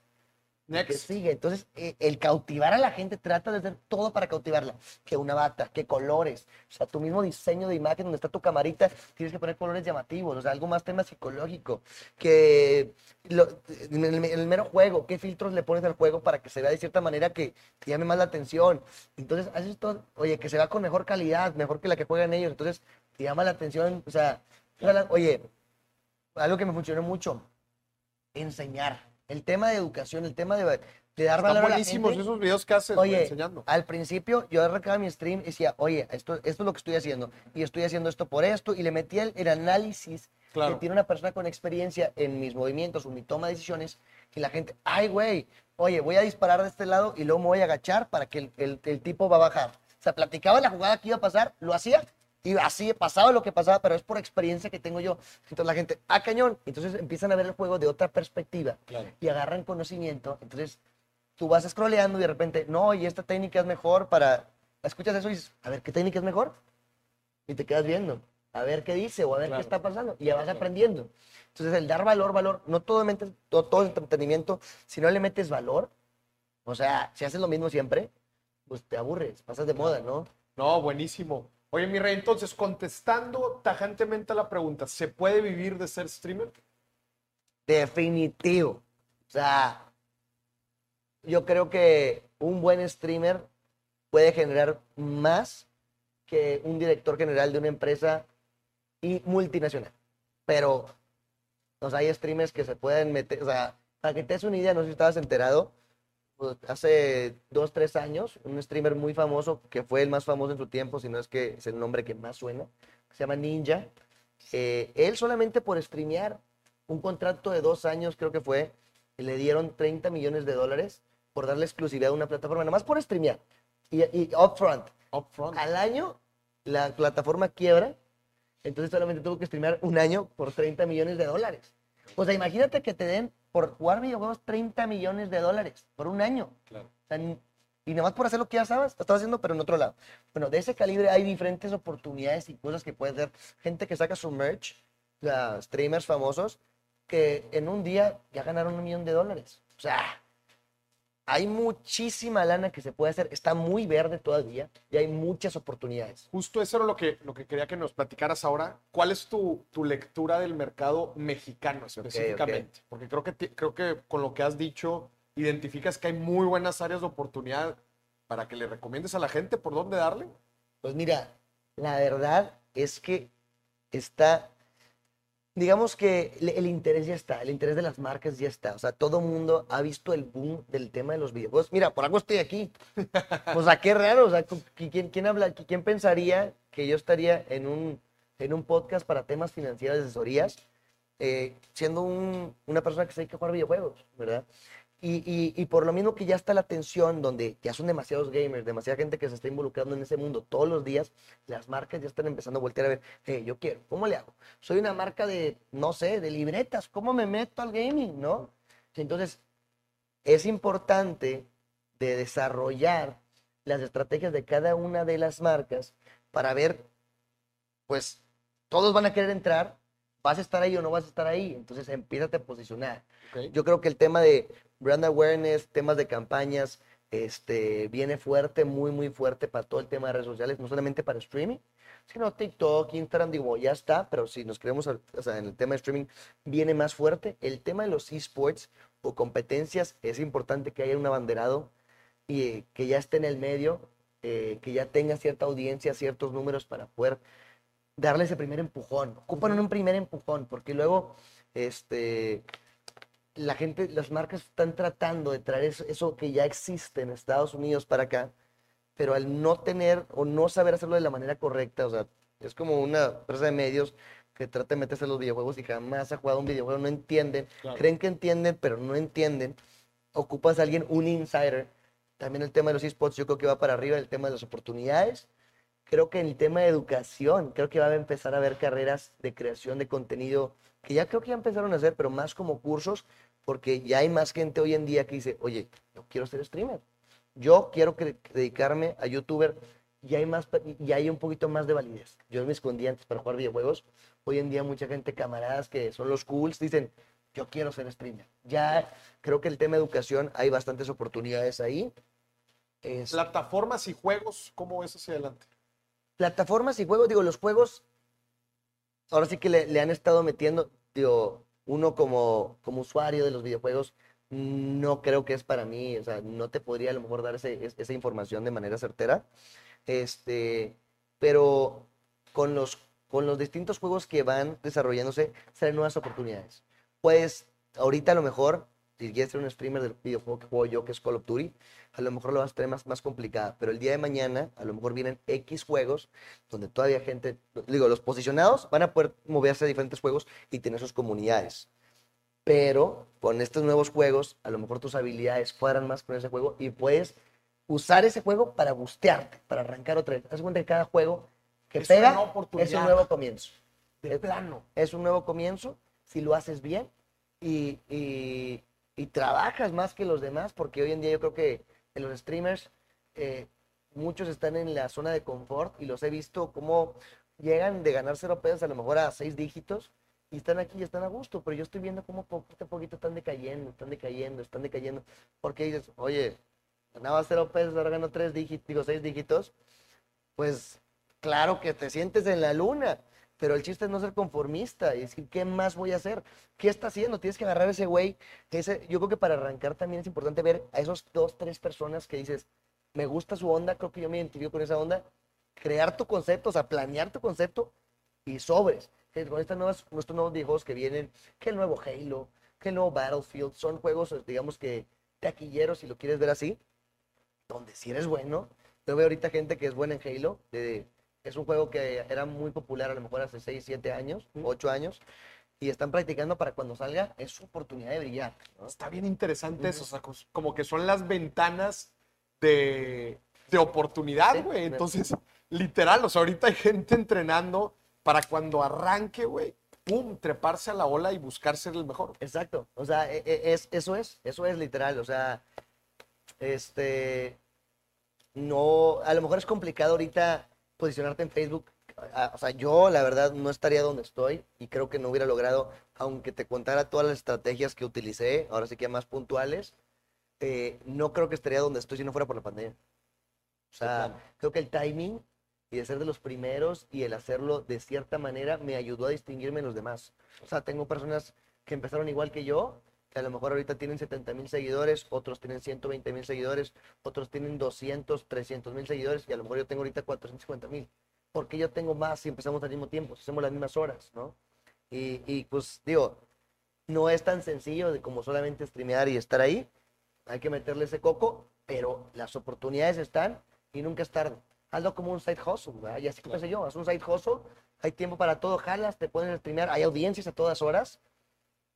Que Next. sigue. Entonces, eh, el cautivar a la gente trata de hacer todo para cautivarla. Que una bata, que colores. O sea, tu mismo diseño de imagen donde está tu camarita, tienes que poner colores llamativos. O sea, algo más tema psicológico. Que lo- el, el mero juego, qué filtros le pones al juego para que se vea de cierta manera que te llame más la atención. Entonces, haces todo, oye, que se vea con mejor calidad, mejor que la que juegan ellos. Entonces, te llama la atención. O sea, oye, algo que me funcionó mucho, enseñar. El tema de educación, el tema de, de dar Están valor a la buenísimos gente. esos videos que haces Oye, enseñando. al principio yo arrancaba mi stream y decía, oye, esto, esto es lo que estoy haciendo y estoy haciendo esto por esto y le metía el, el análisis Claro. que tiene una persona con experiencia en mis movimientos o mi toma de decisiones y la gente, ay, güey, oye, voy a disparar de este lado y luego me voy a agachar para que el, el- el tipo va a bajar. O sea, platicaba la jugada que iba a pasar, lo hacía y así pasaba lo que pasaba, pero es por experiencia que tengo yo. Entonces la gente, ah, cañón. Entonces empiezan a ver el juego de otra perspectiva Claro. y agarran conocimiento. Entonces tú vas scrolleando y de repente, no, y esta técnica es mejor para... Escuchas eso y dices, a ver, ¿qué técnica es mejor? Y te quedas viendo, a ver qué dice o a ver Claro. qué está pasando. Y ya vas aprendiendo. Entonces el dar valor, valor, no todo, mente- todo, todo es entretenimiento, si no le metes valor, o sea, si haces lo mismo siempre, pues te aburres, pasas de moda, ¿no? No, buenísimo. Oye, mi rey, entonces, contestando tajantemente a la pregunta, ¿se puede vivir de ser streamer? Definitivo. O sea, yo creo que un buen streamer puede generar más que un director general de una empresa y multinacional. Pero, o sea, hay streamers que se pueden meter, o sea, para que te des una idea, no sé si estabas enterado, hace dos, tres años, un streamer muy famoso, que fue el más famoso en su tiempo, si no es que es el nombre que más suena, se llama Ninja. eh, él solamente por streamear un contrato de dos años, creo que fue, le dieron 30 millones de dólares por darle exclusividad a una plataforma, nada más por streamear. Y, y upfront, Upfront. al año la plataforma quiebra, entonces solamente tuvo que streamear un año por 30 millones de dólares. O sea, imagínate que te den por jugar videojuegos 30 millones de dólares por un año. Claro. O sea, y nada más por hacer lo que ya sabes, lo estás haciendo, pero en otro lado. Bueno, de ese calibre hay diferentes oportunidades y cosas que puede hacer. Gente que saca su merch, o sea, streamers famosos, que en un día ya ganaron un millón de dólares. O sea, hay muchísima lana que se puede hacer. Está muy verde todavía y hay muchas oportunidades. Justo eso era lo que, lo que quería que nos platicaras ahora. ¿Cuál es tu, tu lectura del mercado mexicano específicamente? Porque creo que, creo que con lo que has dicho, identificas que hay muy buenas áreas de oportunidad para que le recomiendes a la gente por dónde darle. Pues mira, la verdad es que está, digamos que el interés ya está, el interés de las marcas ya está. O sea, todo el mundo ha visto el boom del tema de los videojuegos. Mira, por algo estoy aquí. O sea, qué raro. O sea, ¿quién, quién, quién pensaría que yo estaría en un, en un podcast para temas financieros asesorías, eh, siendo un- una persona que se dedica a jugar videojuegos, ¿verdad? Y, y- y por lo mismo que ya está la atención, donde ya son demasiados gamers, demasiada gente que se está involucrando en ese mundo todos los días, las marcas ya están empezando a voltear a ver, "Hey, yo quiero, ¿cómo le hago? Soy una marca de, no sé, de libretas, ¿cómo me meto al gaming, no? Entonces, es importante de desarrollar las estrategias de cada una de las marcas para ver, pues, todos van a querer entrar, vas a estar ahí o no vas a estar ahí, entonces empiezas a posicionar. ¿ok? Yo creo que el tema de brand awareness, temas de campañas, este, viene fuerte, muy, muy fuerte para todo el tema de redes sociales, no solamente para streaming, sino TikTok, Instagram, digo, ya está, pero si nos o sea, en el tema de streaming, viene más fuerte. El tema de los esports o competencias, es importante que haya un abanderado y eh, que ya esté en el medio eh, que ya tenga cierta audiencia, ciertos números para poder darle ese primer empujón. Ocupan un primer empujón, porque luego, este, la gente, las marcas están tratando de traer eso, eso que ya existe en Estados Unidos para acá, pero al no tener o no saber hacerlo de la manera correcta, o sea, es como una empresa de medios que trata de meterse en los videojuegos y jamás ha jugado un videojuego, no entienden, Claro. creen que entienden, pero no entienden. Ocupas a alguien, un insider. También el tema de los esports, yo creo que va para arriba, el tema de las oportunidades. Creo que en el tema de educación, creo que va a empezar a haber carreras de creación de contenido, que ya creo que ya empezaron a hacer, pero más como cursos, porque ya hay más gente hoy en día que dice, oye, yo quiero ser streamer. Yo quiero dedicarme a youtuber y hay más y hay un poquito más de validez. Yo me escondía antes para jugar videojuegos. Hoy en día mucha gente, camaradas que son los cools, dicen, yo quiero ser streamer. Ya creo que el tema de educación hay bastantes oportunidades ahí. Es- Plataformas y juegos, ¿cómo ves hacia adelante? plataformas y juegos, digo, los juegos, ahora sí que le, le han estado metiendo, digo, uno como, como usuario de los videojuegos, no creo que es para mí, o sea, no te podría a lo mejor dar ese- es- esa información de manera certera, este, pero con los, con los distintos juegos que van desarrollándose, salen nuevas oportunidades. Pues, ahorita a lo mejor, si quieres ser un streamer del videojuego que juego yo, que es Call of Duty, a lo mejor lo vas a tener más, más complicada, pero el día de mañana a lo mejor vienen X juegos donde todavía gente, digo, los posicionados van a poder moverse a diferentes juegos y tener sus comunidades. Pero con estos nuevos juegos, a lo mejor tus habilidades cuadran más con ese juego y puedes usar ese juego para bustearte, para arrancar otra vez. Haz cuenta que cada juego que Es pega es un nuevo comienzo. De plano. Es un nuevo comienzo si lo haces bien y, y- y trabajas más que los demás, porque hoy en día yo creo que en los streamers eh, muchos están en la zona de confort y los he visto cómo llegan de ganar cero pesos a lo mejor a seis dígitos y están aquí y están a gusto, pero yo estoy viendo cómo poquito a poquito están decayendo, están decayendo, están decayendo, porque dices, oye, ganaba cero pesos, ahora gano tres dígitos, digo seis dígitos, pues claro que te sientes en la luna, pero el chiste es no ser conformista y decir, ¿qué más voy a hacer? ¿Qué está haciendo? Tienes que agarrar a ese güey. Ese, yo creo que para arrancar también es importante ver a esos dos, tres personas que dices, me gusta su onda, creo que yo me identifico con esa onda. Crear tu concepto, o sea, planear tu concepto y sobres. Con estas nuevas, estos nuevos videojuegos que vienen, que el nuevo Halo, que el nuevo Battlefield, son juegos, digamos que taquilleros, si lo quieres ver así, donde si eres bueno. Yo veo ahorita gente que es buena en Halo, de- es un juego que era muy popular a lo mejor hace 6, 7 años, 8 años, y están practicando para cuando salga, es su oportunidad de brillar. ¿no? Está bien interesante eso, o sea, como que son las ventanas de, de oportunidad, güey. Entonces, literal, o sea, ahorita hay gente entrenando para cuando arranque, güey, pum, treparse a la ola y buscar ser el mejor. Exacto, o sea, e- e- es, eso es, eso es literal, o sea, este, no, a lo mejor es complicado ahorita posicionarte en Facebook, o sea, yo la verdad no estaría donde estoy y creo que no hubiera logrado, aunque te contara todas las estrategias que utilicé, ahora sí que más puntuales, eh, no creo que estaría donde estoy si no fuera por la pandemia. O sea, creo que el timing y de ser de los primeros y el hacerlo de cierta manera me ayudó a distinguirme de los demás. O sea, tengo personas que empezaron igual que yo, que a lo mejor ahorita tienen 70 mil seguidores, otros tienen 120 mil seguidores, otros tienen 200, 300 mil seguidores y a lo mejor yo tengo ahorita 450 mil. Porque yo tengo más si empezamos al mismo tiempo, si hacemos las mismas horas, ¿no? Y, y pues digo, no es tan sencillo de como solamente streamear y estar ahí. Hay que meterle ese coco, pero las oportunidades están y nunca es tarde. Hazlo como un side hustle, ¿verdad? Y así como pensé yo, haz un side hustle, hay tiempo para todo, jalas, te pueden streamear, hay audiencias a todas horas.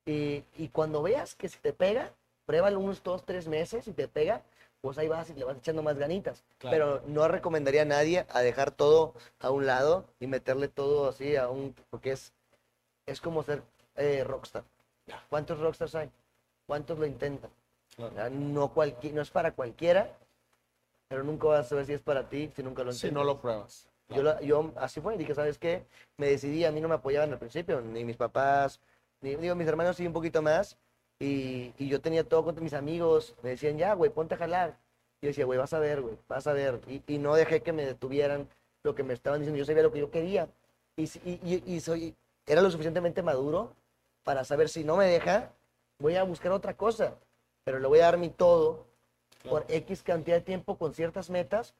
Y, y cuando veas que si te pega, pruébalo unos dos, tres meses y te pega, pues ahí vas y le vas echando más ganitas. Claro. Pero no recomendaría a nadie a dejar todo a un lado y meterle todo así a un... porque es, es como ser eh, rockstar. ¿Cuántos rockstars hay? ¿Cuántos lo intentan? No, cualqui- no es para cualquiera, pero nunca vas a saber si es para ti si nunca lo Si intentas. no lo pruebas. Yo, yo así fue, dije, ¿sabes qué? Me decidí, a mí no me apoyaban al principio, ni mis papás, digo, mis hermanos sí un poquito más, y, y yo tenía todo contra mis amigos, me decían, ya, güey, ponte a jalar. Y yo decía, güey, vas a ver, güey, vas a ver. Y, y no dejé que me detuvieran lo que me estaban diciendo, yo sabía lo que yo quería. Y, y- y soy, era lo suficientemente maduro para saber si no me deja, voy a buscar otra cosa, pero le voy a dar mi todo por X cantidad de tiempo con ciertas metas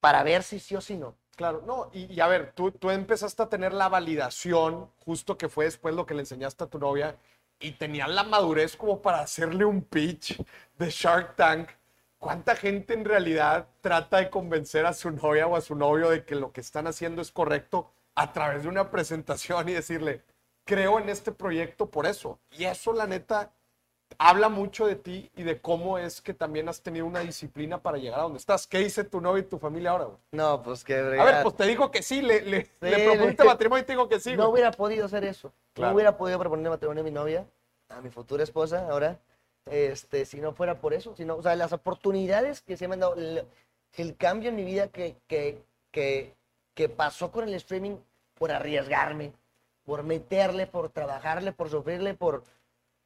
para ver si sí o si no. Claro, no, y, a ver, tú, tú empezaste a tener la validación, justo que fue después lo que le enseñaste a tu novia, y tenías la madurez como para hacerle un pitch de Shark Tank. ¿Cuánta gente en realidad trata de convencer a su novia o a su novio de que lo que están haciendo es correcto a través de una presentación y decirle, creo en este proyecto por eso? Y eso, la neta, habla mucho de ti y de cómo es que también has tenido una disciplina para llegar a donde estás. ¿Qué dice tu novio y tu familia ahora? güey? No, pues que... A ver, pues te dijo que sí, le, le, le propusiste le- matrimonio y te dijo que sí. no güey. hubiera podido hacer eso. Claro. No hubiera podido proponer matrimonio a mi novia, a mi futura esposa ahora, este, si no fuera por eso. Sino, o sea, las oportunidades que se me han dado, el, el cambio en mi vida que, que, que, que pasó con el streaming por arriesgarme, por meterle, por trabajarle, por sufrirle, por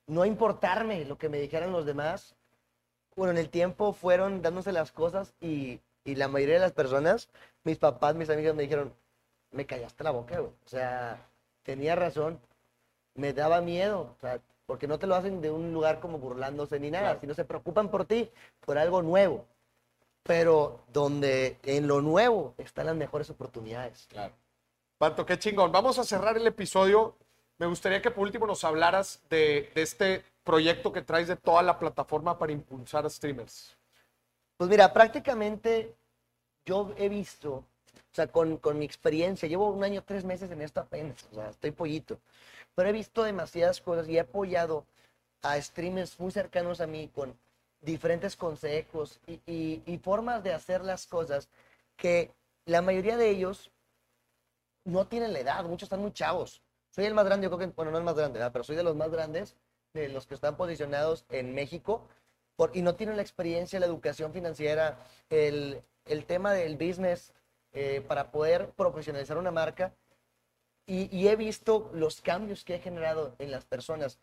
no importarme lo que me dijeran los demás. Bueno, en el tiempo fueron dándose las cosas y, y la mayoría de las personas, mis papás, mis amigos me dijeron, me callaste la boca, güey. O sea, tenía razón. Me daba miedo, o sea, porque no te lo hacen de un lugar como burlándose ni nada, Claro. sino se preocupan por ti, por algo nuevo. Pero donde en lo nuevo están las mejores oportunidades. Claro. Pato, qué chingón. Vamos a cerrar el episodio. Me gustaría que por último nos hablaras de, este proyecto que traes de toda la plataforma para impulsar a streamers. Pues mira, prácticamente yo he visto, o sea, con, con mi experiencia, llevo un año, tres meses en esto apenas, o sea, estoy pollito, pero he visto demasiadas cosas y he apoyado a streamers muy cercanos a mí con diferentes consejos y, y- y formas de hacer las cosas que la mayoría de ellos no tienen la edad, muchos están muy chavos. Soy el más grande, yo creo que, bueno, no el más grande, ¿verdad? pero soy de los más grandes, de los que están posicionados en México, por- y no tienen la experiencia, la educación financiera, el, el tema del business eh, para poder profesionalizar una marca. Y, y he visto los cambios que he generado en las personas,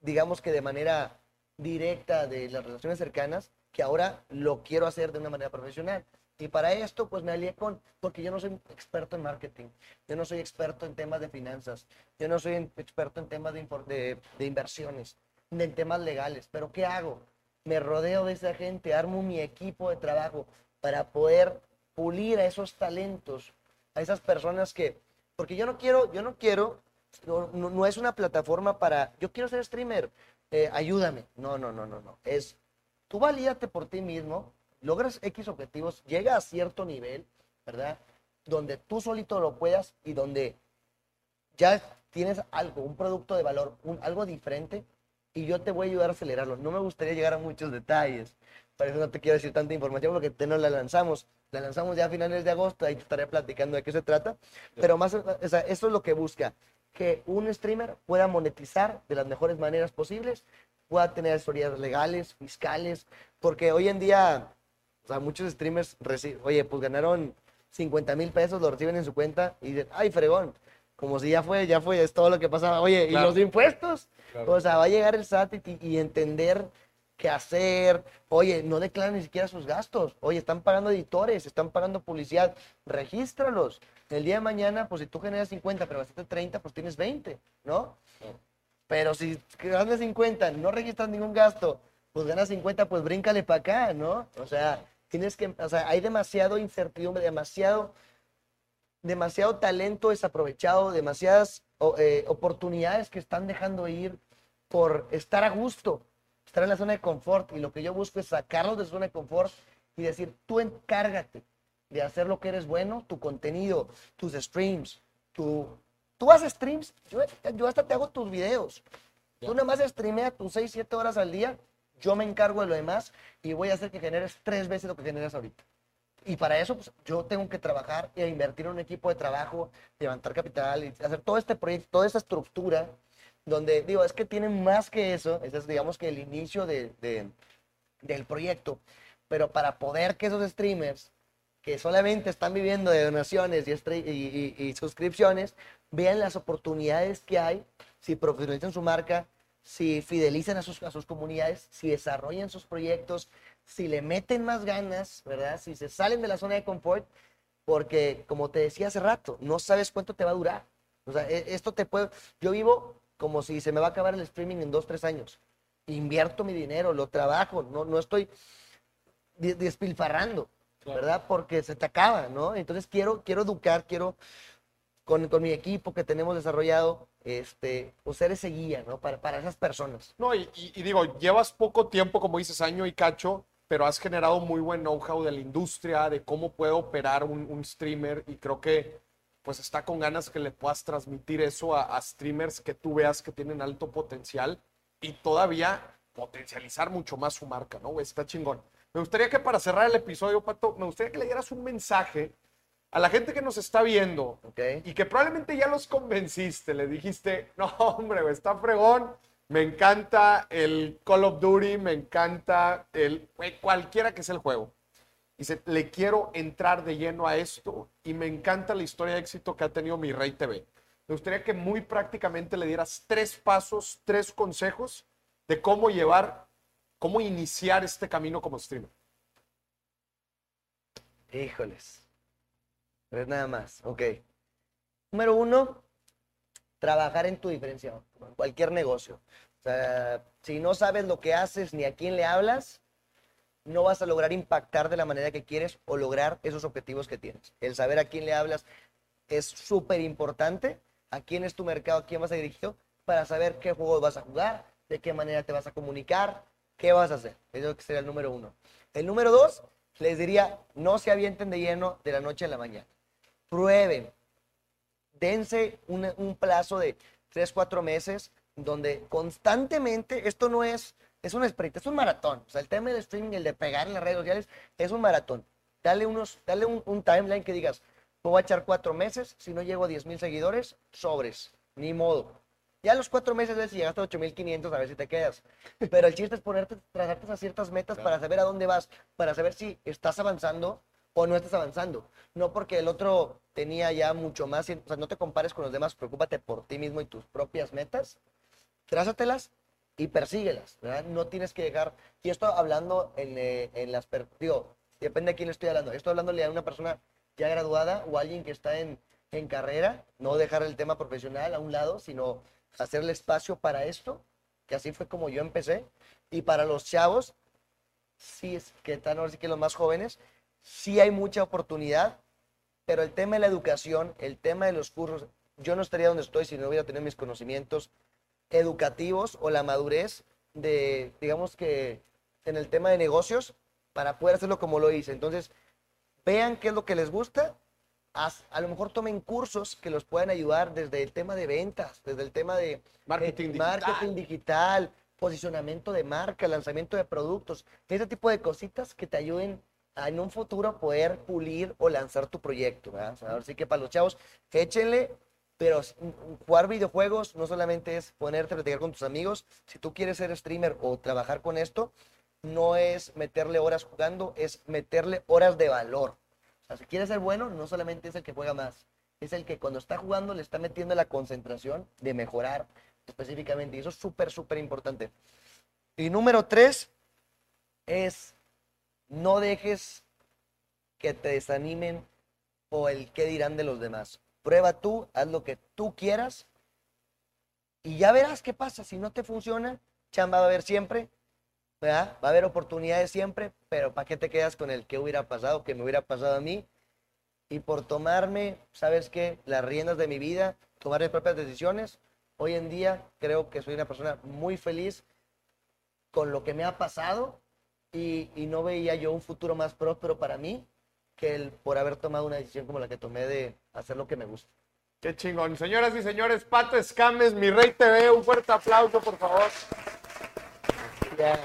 digamos que de manera directa de las relaciones cercanas, que ahora lo quiero hacer de una manera profesional. Y para esto, pues me alié con, porque yo no soy experto en marketing, yo no soy experto en temas de finanzas, yo no soy experto en temas de, de, de inversiones, en temas legales. Pero ¿qué hago? Me rodeo de esa gente, armo mi equipo de trabajo para poder pulir a esos talentos, a esas personas que, porque yo no quiero, yo no quiero, no, no- no es una plataforma para, yo quiero ser streamer, eh, ayúdame. No, no, no, no, no. Es, tú valídate por ti mismo, logras X objetivos, llega a cierto nivel, ¿verdad? Donde tú solito lo puedas y donde ya tienes algo, un producto de valor, un, algo diferente, y yo te voy a ayudar a acelerarlo. No me gustaría llegar a muchos detalles, por eso no te quiero decir tanta información porque te no la lanzamos. La lanzamos ya a finales de agosto, ahí te estaré platicando de qué se trata, pero más, o sea, eso es lo que busca, que un streamer pueda monetizar de las mejores maneras posibles, pueda tener asesorías legales, fiscales, porque hoy en día, o sea, muchos streamers reciben, oye, pues ganaron 50 mil pesos, lo reciben en su cuenta y dicen, ay, fregón, como si ya fue, ya fue, es todo lo que pasaba. Oye, Claro. ¿y los impuestos? Claro. O sea, va a llegar el SAT y, y entender qué hacer. Oye, no declaran ni siquiera sus gastos. Oye, están pagando editores, están pagando publicidad. Regístralos. El día de mañana, pues si tú generas 50, pero gastaste 30, pues tienes 20, ¿no? Pero si ganas 50, no registras ningún gasto, pues ganas 50, pues bríncale para acá, ¿no? O sea, tienes que, o sea, hay demasiado incertidumbre, demasiado, demasiado talento desaprovechado, demasiadas eh, oportunidades que están dejando ir por estar a gusto, estar en la zona de confort. Y lo que yo busco es sacarlos de su zona de confort y decir, tú encárgate de hacer lo que eres bueno, tu contenido, tus streams, tu... Tú haces streams, yo, yo hasta te hago tus videos. Tú nada más streamea tus 6, 7 horas al día, yo me encargo de lo demás y voy a hacer que generes tres veces lo que generas ahorita. Y para eso, pues, yo tengo que trabajar e invertir en un equipo de trabajo, levantar capital y hacer todo este proyecto, toda esta estructura, donde, digo, es que tienen más que eso, ese es, digamos, que el inicio de- de- del proyecto, pero para poder que esos streamers que solamente están viviendo de donaciones y- y suscripciones, vean las oportunidades que hay, si profesionalizan su marca, si fidelizan a sus, a sus comunidades, si desarrollan sus proyectos, si le meten más ganas, ¿verdad? Si se salen de la zona de confort, porque como te decía hace rato, no sabes cuánto te va a durar. O sea, e- esto te puede... Yo vivo como si se me va a acabar el streaming en dos, tres años. Invierto mi dinero, lo trabajo, no, no estoy despilfarrando. ¿verdad? Porque se te acaba, ¿no? Entonces quiero, quiero educar, quiero con, con mi equipo que tenemos desarrollado, este, pues ser ese guía, ¿no? Para, para esas personas. No, y, y- y digo, llevas poco tiempo, como dices, año y cacho, pero has generado muy buen know-how de la industria, de cómo puede operar un, un streamer, y creo que pues está con ganas que le puedas transmitir eso a, a streamers que tú veas que tienen alto potencial y todavía potencializar mucho más su marca, ¿no? Está chingón. Me gustaría que para cerrar el episodio, Pato, me gustaría que le dieras un mensaje a la gente que nos está viendo y que probablemente ya los convenciste, le dijiste, no, hombre, está fregón, me encanta el Call of Duty, me encanta el, cualquiera que sea el juego. Dice, le quiero entrar de lleno a esto y me encanta la historia de éxito que ha tenido mi Rey TV. Me gustaría que muy prácticamente le dieras tres pasos, tres consejos de cómo llevar, cómo iniciar este camino como streamer. Híjoles. Tres nada más. Ok. Número uno, trabajar en tu diferencia. En cualquier negocio. O sea, si no sabes lo que haces ni a quién le hablas, no vas a lograr impactar de la manera que quieres o lograr esos objetivos que tienes. El saber a quién le hablas es súper importante. A quién es tu mercado, a quién vas a dirigir para saber qué juegos vas a jugar, de qué manera te vas a comunicar, qué vas a hacer. Eso sería el número uno. El número dos, les diría, no se avienten de lleno de la noche a la mañana. Prueben. Dense un, un plazo de tres, cuatro meses donde constantemente, esto no es, es un sprint, es un maratón. O sea, el tema del streaming, el de pegar en las redes sociales, es un maratón. Dale, unos, dale un, un timeline que digas, voy a echar cuatro meses, si no llego a 10 mil seguidores, sobres, ni modo. Ya a los cuatro meses ves si llegaste a 8500, a ver si te quedas. Pero el chiste es ponerte, trazarte a ciertas metas para saber a dónde vas, para saber si estás avanzando o no estás avanzando. No porque el otro tenía ya mucho más, o sea, no te compares con los demás, preocúpate por ti mismo y tus propias metas, trázatelas y persíguelas, ¿verdad? No tienes que dejar, y esto hablando en, eh, en las, digo, depende de quién le estoy hablando, estoy hablándole a una persona ya graduada o alguien que está en, en carrera, no dejar el tema profesional a un lado, sino hacerle espacio para esto, que así fue como yo empecé, y para los chavos, sí es que están ahora sí que los más jóvenes, sí hay mucha oportunidad, pero el tema de la educación, el tema de los cursos, yo no estaría donde estoy si no hubiera tenido mis conocimientos educativos o la madurez de, digamos que, en el tema de negocios para poder hacerlo como lo hice. Entonces, vean qué es lo que les gusta. haz- a lo mejor tomen cursos que los puedan ayudar desde el tema de ventas, desde el tema de Marketing eh, digital. marketing digital, posicionamiento de marca, lanzamiento de productos, ese tipo de cositas que te ayuden en un futuro poder pulir o lanzar tu proyecto. ¿verdad? O sea, ahora sí que para los chavos, échenle, pero s- m- jugar videojuegos no solamente es ponerte a platicar con tus amigos. Si tú quieres ser streamer o trabajar con esto, no es meterle horas jugando, es meterle horas de valor. O sea, si quieres ser bueno, no solamente es el que juega más, es el que cuando está jugando le está metiendo la concentración de mejorar específicamente. Y eso es súper, súper importante. Y número tres es no dejes que te desanimen o el qué dirán de los demás. Prueba tú, haz lo que tú quieras y ya verás qué pasa. Si no te funciona, chamba va a haber siempre, ¿verdad? Va a haber oportunidades siempre, pero ¿para qué te quedas con el qué hubiera pasado, que me hubiera pasado a mí? Y por tomarme, ¿sabes qué? Las riendas de mi vida, tomar mis propias decisiones. Hoy en día creo que soy una persona muy feliz con lo que me ha pasado y, y no veía yo un futuro más próspero para mí que el por haber tomado una decisión como la que tomé de hacer lo que me gusta. Qué chingón. Señoras y señores, Pato Escames, mi Rey TV, un fuerte aplauso, por favor. Ya.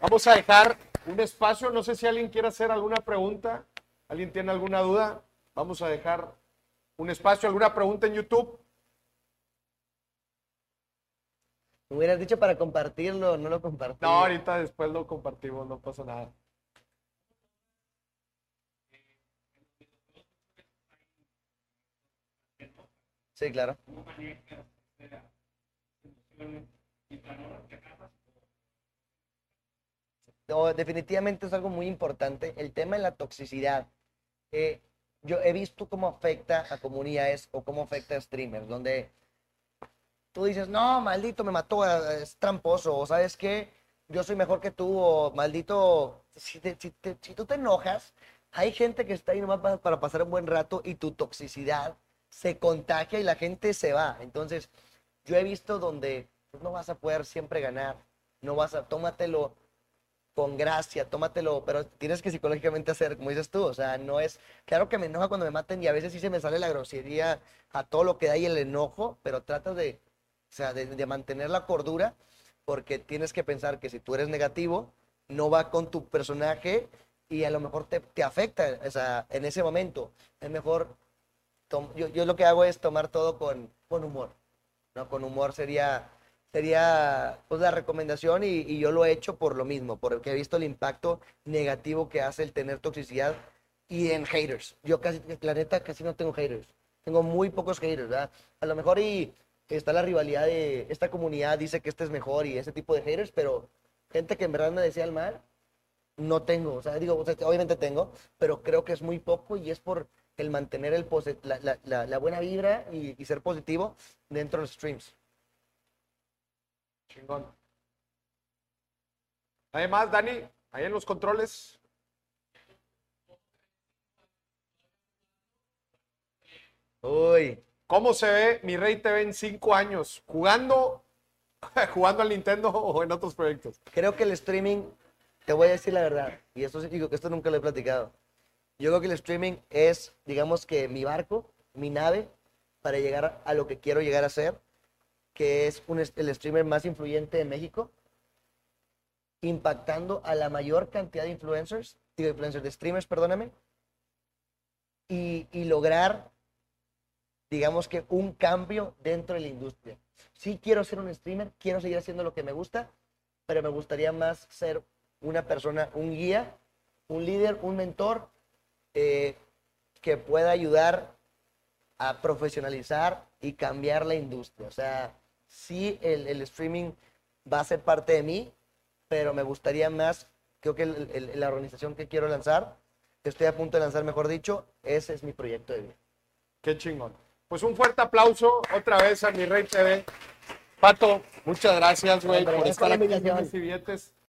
Vamos a dejar un espacio. No sé si alguien quiere hacer alguna pregunta. ¿Alguien tiene alguna duda? Vamos a dejar un espacio. ¿Alguna pregunta en YouTube? Me hubieras dicho para compartirlo, no lo compartí. No, ahorita después lo compartimos, no pasa nada. Sí, claro. No, definitivamente es algo muy importante. El tema de la toxicidad. eh, yo he visto cómo afecta a comunidades o cómo afecta a streamers, donde tú dices, no, maldito, me mató, eh, es tramposo, o sabes qué, yo soy mejor que tú, o maldito, si, te- si te- si tú te enojas, hay gente que está ahí nomás para, para pasar un buen rato y tu toxicidad se contagia y la gente se va. Entonces, yo he visto donde pues, no vas a poder siempre ganar, no vas a, tómatelo con gracia, tómatelo, pero tienes que psicológicamente hacer, como dices tú, o sea, no es, claro que me enoja cuando me maten y a veces sí se me sale la grosería a todo lo que da y el enojo, pero tratas de, o sea, de, mantener la cordura, porque tienes que pensar que si tú eres negativo, no va con tu personaje y a lo mejor te, te afecta, o sea, en ese momento, es mejor, yo, yo lo que hago es tomar todo con, con humor, ¿no? Con humor sería sería pues la recomendación y, y yo lo he hecho por lo mismo, porque he visto el impacto negativo que hace el tener toxicidad y en haters. Yo casi, la neta, casi no tengo haters. Tengo muy pocos haters. A lo mejor y está la rivalidad de esta comunidad dice que este es mejor y ese tipo de haters, pero gente que en verdad me decía el mal, no tengo. O sea, digo, obviamente tengo, pero creo que es muy poco y es por el mantener el posi- la, la- la- la buena vibra y, y ser positivo dentro de los streams. Chingón. Además, Dani, ahí en los controles. Uy. ¿Cómo se ve mi Rey TV en cinco años? ¿Jugando, jugando al Nintendo o en otros proyectos? Creo que el streaming, te voy a decir la verdad, y esto digo esto nunca lo he platicado. Yo creo que el streaming es, digamos que mi barco, mi nave, para llegar a lo que quiero llegar a ser, que es- el streamer más influyente de México, impactando a la mayor cantidad de influencers, digo influencers, de streamers, perdóname, y, y lograr, digamos que un cambio dentro de la industria. Sí quiero ser un streamer, quiero seguir haciendo lo que me gusta, pero me gustaría más ser una persona, un guía, un líder, un mentor eh, que pueda ayudar a profesionalizar y cambiar la industria. O sea, sí el, el streaming va a ser parte de mí, pero me gustaría más, creo que el- el- la organización que quiero lanzar, que estoy a punto de lanzar, mejor dicho, ese es mi proyecto de vida. Qué chingón. Pues un fuerte aplauso otra vez a mi Rey TV. Pato, muchas gracias, güey, por estar la aquí en Billetes.